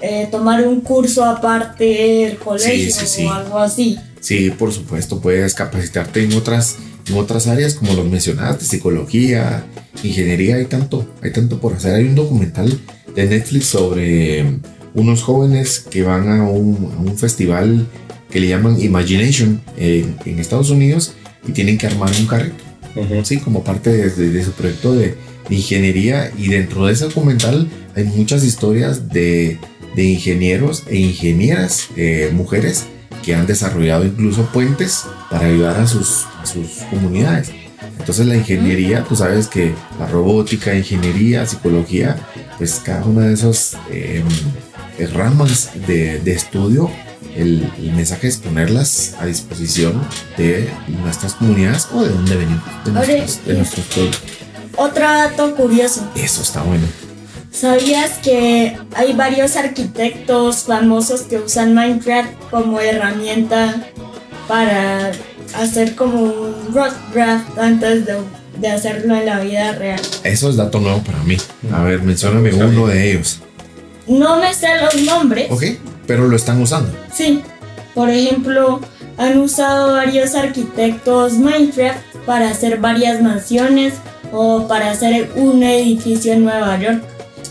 eh, tomar un curso aparte del colegio sí, sí. o algo así. Sí, por supuesto, puedes capacitarte en otras, en otras áreas como los mencionaste, psicología, ingeniería, hay tanto, hay tanto por hacer. Hay un documental de Netflix sobre unos jóvenes que van a un, a un festival que le llaman Imagination en, en Estados Unidos y tienen que armar un carrito, sí, como parte de, de- de su proyecto de, de ingeniería y dentro de ese documental hay muchas historias de, de ingenieros e ingenieras, eh, mujeres que han desarrollado incluso puentes para ayudar a sus, a sus comunidades. Entonces la ingeniería, tú sabes que la robótica, ingeniería, psicología, pues cada una de esas eh, ramas de, de estudio, el, el mensaje es ponerlas a disposición de nuestras comunidades o de donde venimos, de nuestros, de nuestros pueblos. Otro dato curioso. Eso está bueno. ¿Sabías que hay varios arquitectos famosos que usan Minecraft como herramienta para hacer como un rough draft antes de, de hacerlo en la vida real? Eso es dato nuevo para mí. A ver, mencióname uno de ellos. No me sé los nombres. Ok, pero lo están usando. Sí, Por ejemplo, han usado varios arquitectos Minecraft para hacer varias mansiones o para hacer un edificio en Nueva York.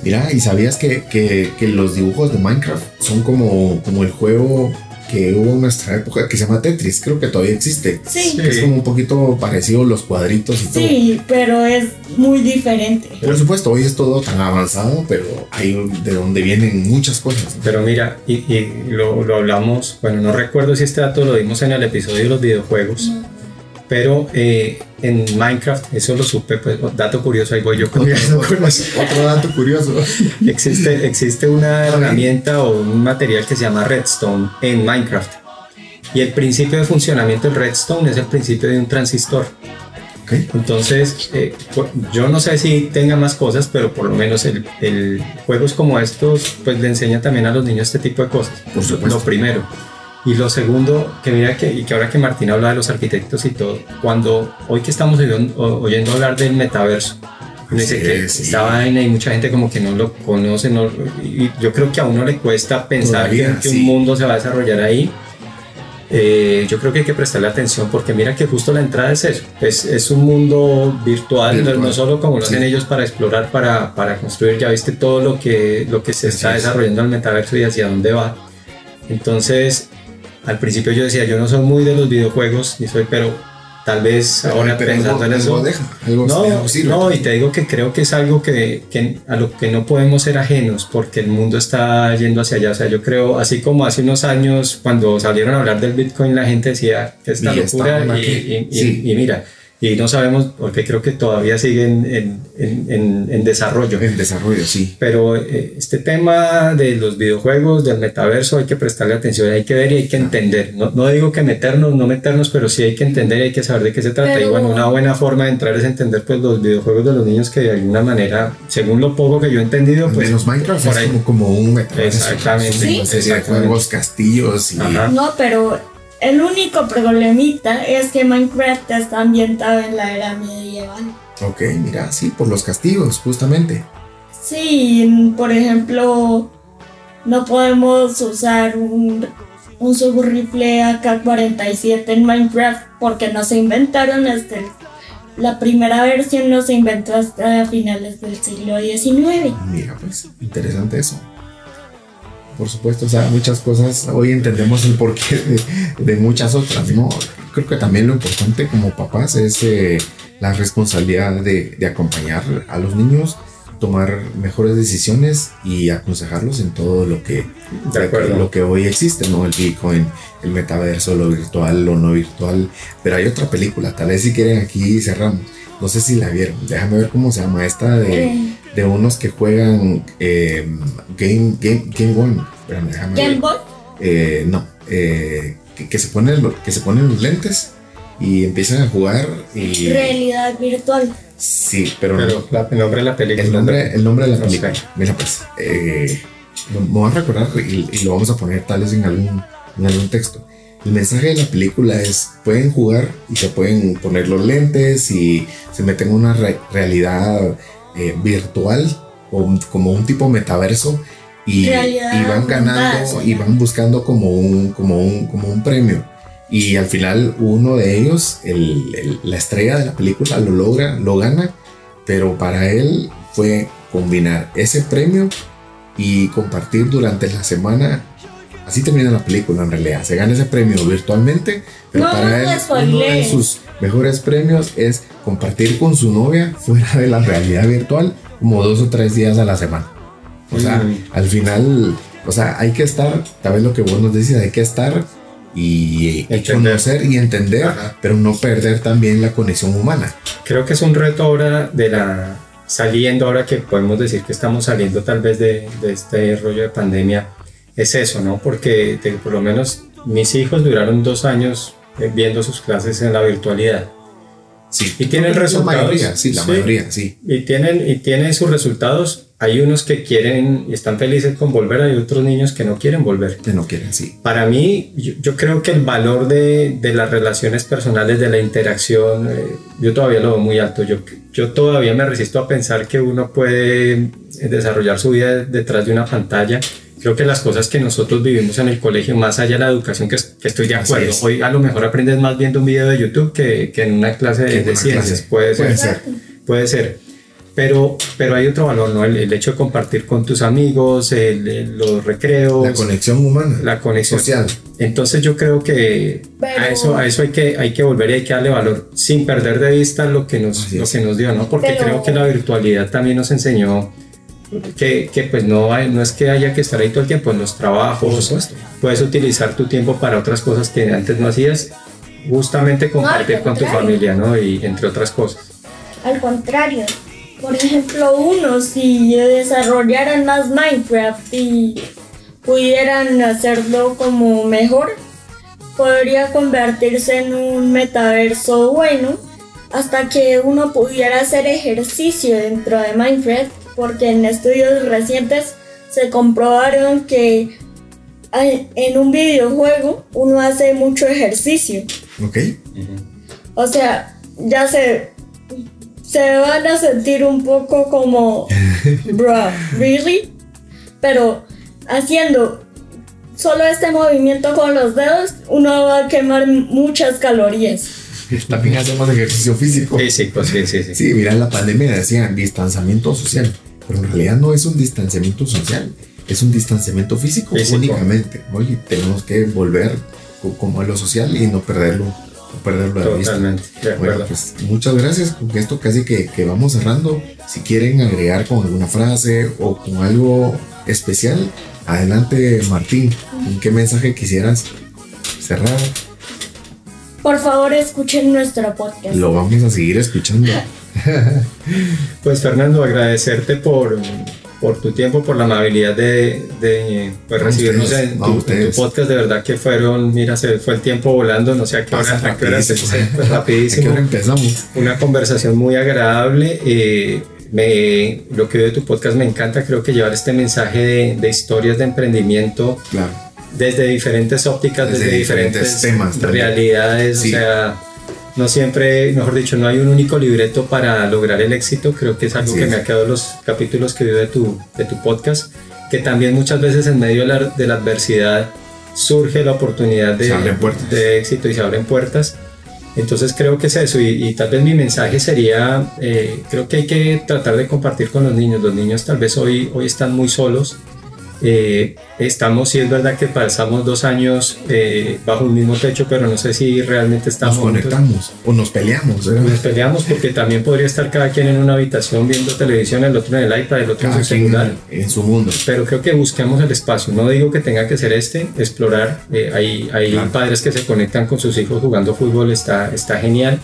Mira, ¿y sabías que, que- que los dibujos de Minecraft son como, como el juego que hubo en nuestra época que se llama Tetris? Creo que todavía existe. Sí, Es como un poquito parecido los cuadritos y todo. sí, pero es muy diferente. Por supuesto, hoy es todo tan avanzado, pero hay de donde vienen muchas cosas. ¿no? Pero mira, y, y lo, lo hablamos, bueno, no recuerdo si este dato lo dimos en el episodio de los videojuegos, pero eh, en Minecraft, eso lo supe, pues dato curioso, ahí voy yo con curioso. (laughs) Otro (laughs) dato curioso. Existe, existe una herramienta o un material que se llama Redstone en Minecraft. Y el principio de funcionamiento del Redstone es el principio de un transistor. Ok. Entonces, eh, yo no sé si tenga más cosas, pero por lo menos el, el juegos como estos, pues le enseña también a los niños este tipo de cosas. Por supuesto. Lo primero. Y lo segundo, que mira que, y que ahora que Martín habla de los arquitectos y todo, cuando hoy que estamos oyendo, oyendo hablar del metaverso, dice Sí, que sí. esta vaina y mucha gente como que no lo conoce, no, y yo creo que a uno le cuesta pensar que, Todavía, que sí. un mundo se va a desarrollar ahí. Eh, yo creo que hay que prestarle atención porque mira que justo la entrada es eso, es, es un mundo virtual, no- Virtual. no solo como lo hacen ellos para explorar, para, para construir, ya viste todo lo que, lo que se está es. desarrollando en el metaverso y hacia dónde va. Entonces, al principio yo decía, yo no soy muy de los videojuegos, ni soy, pero tal vez ahora Pero pensando en algo- eso... algo deja, algo- no, sirve. no, y te digo que creo que es algo que, que a lo que no podemos ser ajenos porque el mundo está yendo hacia allá. O sea, yo creo, así como hace unos años cuando salieron a hablar del Bitcoin, la gente decía que esta Y locura y, aquí. y- y- Sí. y mira, y no sabemos porque creo que todavía siguen en, en- en- en desarrollo. En desarrollo, sí. Pero eh, este tema de los videojuegos, del metaverso, hay que prestarle atención, hay que ver y hay que entender. No, no digo que meternos, no meternos, pero sí hay que entender y hay que saber de qué se trata. Pero- Y bueno, una buena forma de entrar es entender pues los videojuegos de los niños que de alguna manera, según lo poco que yo he entendido, pues de los Minecraft por es como, como, como un metaverso. Exactamente. De Exactamente. juegos, castillos y Ajá. No, pero el único problemita es que Minecraft está ambientado en la era medieval. Ok, mira, sí, por los castigos, justamente. Sí, por ejemplo, no podemos usar un, un subrifle AK-47 en Minecraft porque no se inventaron hasta el- la primera versión no se inventó hasta finales del siglo XIX. Mira, pues, interesante eso. Por supuesto, o sea, muchas cosas, hoy entendemos el porqué de, de muchas otras, ¿no? Creo que también lo importante como papás es eh, la responsabilidad de, de acompañar a los niños, tomar mejores decisiones y aconsejarlos en todo lo que, De acuerdo. lo que hoy existe, ¿no? El Bitcoin, el metaverso, lo virtual, lo no virtual. Pero hay otra película, tal vez si quieren aquí cerramos. No sé si la vieron, déjame ver cómo se llama esta de Eh, de unos que juegan eh, Game, Game, Game One. Espérame, Game. Boy, Eh, no, eh, que, que se ponen, lo- que se ponen los lentes y empiezan a jugar y... realidad virtual. Sí, pero, no- pero la- el nombre de la película. el, nombre, el nombre de la No película. sé. Mira pues, eh, me me voy a recordar y, y lo vamos a poner tal vez en algún, en algún texto. El mensaje de la película es, pueden jugar y se pueden poner los lentes y se meten en una re- realidad eh, virtual o como un tipo metaverso y, y van ganando y van buscando como un, como un, como un premio. Y al final uno de ellos, el- el- la estrella de la película, lo logra, lo gana, pero para él fue combinar ese premio y compartir durante la semana. Así termina la película en realidad. Se gana ese premio virtualmente, pero No, para no él uno de sus mejores premios es compartir con su novia fuera de la realidad virtual como dos o tres días a la semana. O sea, Mm. al final, o sea, hay que estar, tal vez lo que vos nos decís, hay que estar y, y conocer y entender, Ajá. pero no perder también la conexión humana. Creo que es un reto ahora de la saliendo, ahora que podemos decir que estamos saliendo tal vez de, de este rollo de pandemia, es eso, ¿no? Porque te- por lo menos mis hijos duraron dos años eh, viendo sus clases en la virtualidad. Sí. Y tienen La resultados. mayoría, sí, la Sí. mayoría, sí. Y tienen, y tienen sus resultados. Hay unos que quieren y están felices con volver, hay otros niños que no quieren volver. Que no quieren, sí. Para mí, yo, yo creo que el valor de, de las relaciones personales, de la interacción, eh, yo todavía lo veo muy alto. Yo, yo todavía me resisto a pensar que uno puede desarrollar su vida detrás de una pantalla creo que las cosas que nosotros vivimos en el colegio, más allá de la educación, que, que estoy de acuerdo, es. hoy a lo mejor aprendes más viendo un video de YouTube que, que en una clase de, de ciencias, clase. puede ser. Puede ser. Puede ser. Pero, pero hay otro valor, ¿no? El, el hecho de compartir con tus amigos, el- el- los recreos, La conexión humana. la conexión social. Entonces yo creo que Pero- a eso, a eso hay, que, hay que volver y hay que darle valor sin perder de vista lo que nos, lo que nos dio, ¿no? Porque Pero- creo que la virtualidad también nos enseñó que, que pues no, hay- no es que haya que estar ahí todo el tiempo en los Por trabajos, supuesto. puedes utilizar tu tiempo para otras cosas que antes no hacías, justamente compartir con tu familia, ¿no? Y entre otras cosas. Al contrario, por ejemplo, uno si desarrollaran más Minecraft y pudieran hacerlo como mejor, podría convertirse en un metaverso bueno hasta que uno pudiera hacer ejercicio dentro de Minecraft, porque en estudios recientes se comprobaron que en un videojuego uno hace mucho ejercicio. ¿Ok? O sea, ya se, se van a sentir un poco como, (laughs) bro, ¿really? Pero haciendo solo este movimiento con los dedos, uno va a quemar muchas calorías. También hacemos ejercicio físico. Físico, sí, sí, sí. Sí, mira, en la pandemia decían distanciamiento social, pero en realidad no es un distanciamiento social, es un distanciamiento físico, Físico. únicamente. Tenemos que volver co- como a lo social y no perderlo, no perderlo de vista. De Bueno, pues muchas gracias. Con esto casi que, que vamos cerrando. Si quieren agregar con alguna frase o con algo especial, adelante Martín. ¿Con qué mensaje quisieras cerrar? Por favor, escuchen nuestro podcast. Lo vamos a seguir escuchando. (laughs) Pues Fernando, agradecerte por, por tu tiempo, por la amabilidad de, de, pues, recibirnos ustedes, en tu, en tu ustedes. podcast. De verdad que fueron, mira, se fue el tiempo volando, no sé a qué hora, a qué hora rapidísimo. pues, ¿A qué rapidísimo. hora empezamos? Una conversación muy agradable. eh, me, lo que veo de tu podcast me encanta. Creo que llevar este mensaje de, de historias de emprendimiento Claro. Desde diferentes ópticas, Desde desde, diferentes diferentes, temas realidades. Sí. O sea, no siempre, mejor dicho, no hay un único libreto para lograr el éxito. Creo que es algo Así que es. me ha quedado de los capítulos que veo de tu, de tu podcast. Que también muchas veces en medio de la, de la adversidad surge la oportunidad de, de éxito y se abren puertas. Entonces creo que es eso y, y tal vez mi mensaje sería, eh, creo que hay que tratar de compartir con los niños. Los niños tal vez hoy, hoy están muy solos. Eh, estamos, sí es verdad que pasamos dos años eh, bajo un mismo techo, pero no sé si realmente estamos Nos juntos. conectamos o nos peleamos. Nos peleamos porque también podría estar cada quien en una habitación viendo televisión, el otro en el iPad, el otro Cada en su celular. en su mundo. Pero creo que busquemos el espacio. No digo que tenga que ser este, explorar. Eh, hay hay Claro. padres que se conectan con sus hijos jugando fútbol, está, está genial.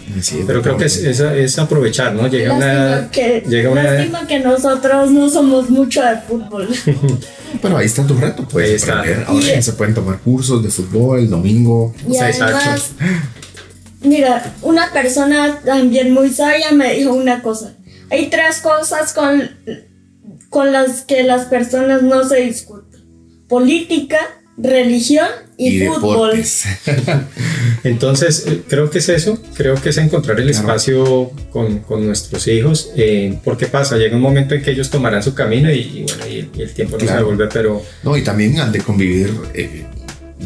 Pero creo que es, es, es aprovechar, ¿no? Llega una Lástima edad, que, llega una que nosotros no somos mucho de fútbol. (laughs) Pero ahí está tu reto, Ahí puedes está. aprender. Ahora ya se pueden tomar cursos de fútbol el domingo. Y sea, exacto. además, (laughs) mira, una persona también muy sabia me dijo una cosa. Hay tres cosas con, con las que las personas no se discuten. Política, religión y, fútbol. deportes. (laughs) Entonces, creo que es eso, creo que es encontrar el Claro. espacio con, con nuestros hijos, eh, porque pasa, llega un momento en que ellos tomarán su camino y, y bueno, y, el- y el tiempo no se devuelve, pero No, y también han de convivir, eh,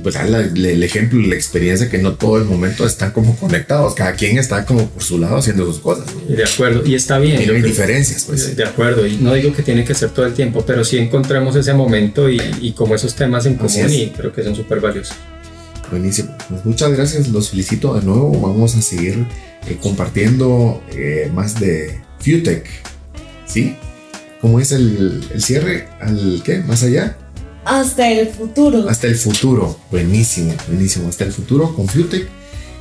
pues le- el ejemplo, la experiencia que no todo el momento están como conectados, cada quien está como por su lado haciendo sus cosas. de acuerdo, y está bien. Y no hay diferencias, pues. De acuerdo, y no digo que tiene que ser todo el tiempo, pero sí encontramos ese momento y, y como esos temas en común y creo que son súper valiosos. Buenísimo. Pues muchas gracias, los felicito de nuevo. Vamos a seguir eh, compartiendo eh, más de Futech. ¿Sí? ¿Cómo es el, el cierre? ¿Al qué? ¿Más allá? Hasta el futuro. Hasta el futuro. Buenísimo, buenísimo. Hasta el futuro con Futech.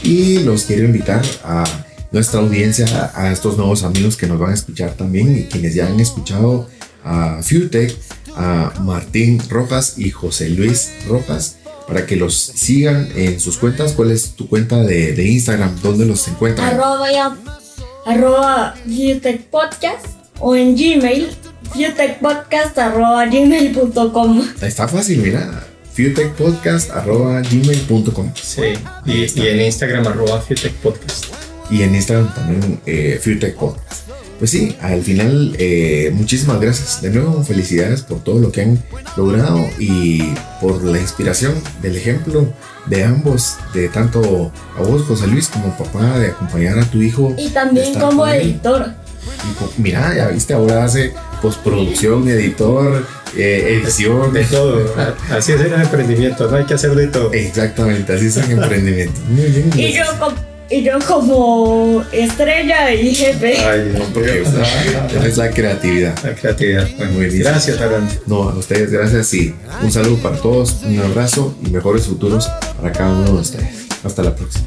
Y los quiero invitar a nuestra audiencia, a estos nuevos amigos que nos van a escuchar también y quienes ya han escuchado a a Martín Rojas y José Luis Rojas, para que los sigan en sus cuentas. ¿Cuál es tu cuenta de, de Instagram? ¿Dónde los encuentran? arroba, ya- arroba Viewtech Podcast o en Gmail viewtechpodcast arroba gmail.com Está fácil, mira. futechpodcast.gmail.com Sí, y, y en Instagram arroba Futech Podcast. y en Instagram también eh, Futech Podcast. pues sí, al final, eh, muchísimas gracias. De nuevo, felicidades por todo lo que han logrado y por la inspiración del ejemplo de ambos, de tanto a vos, José Luis, como papá, de acompañar a tu hijo. Y también como editor. Mira, ya viste, ahora hace postproducción, editor, eh, edición. De todo. (laughs) Así es el emprendimiento, no hay que hacer de todo. Exactamente, así es el emprendimiento. Muy bien. Y yo, com- y yo como estrella y jefe. Ay, Dios Porque es la creatividad. La creatividad. Bueno, Muy bien. gracias, Aranza. No, a ustedes gracias y un saludo para todos, un abrazo y mejores futuros para cada uno de ustedes. Hasta la próxima.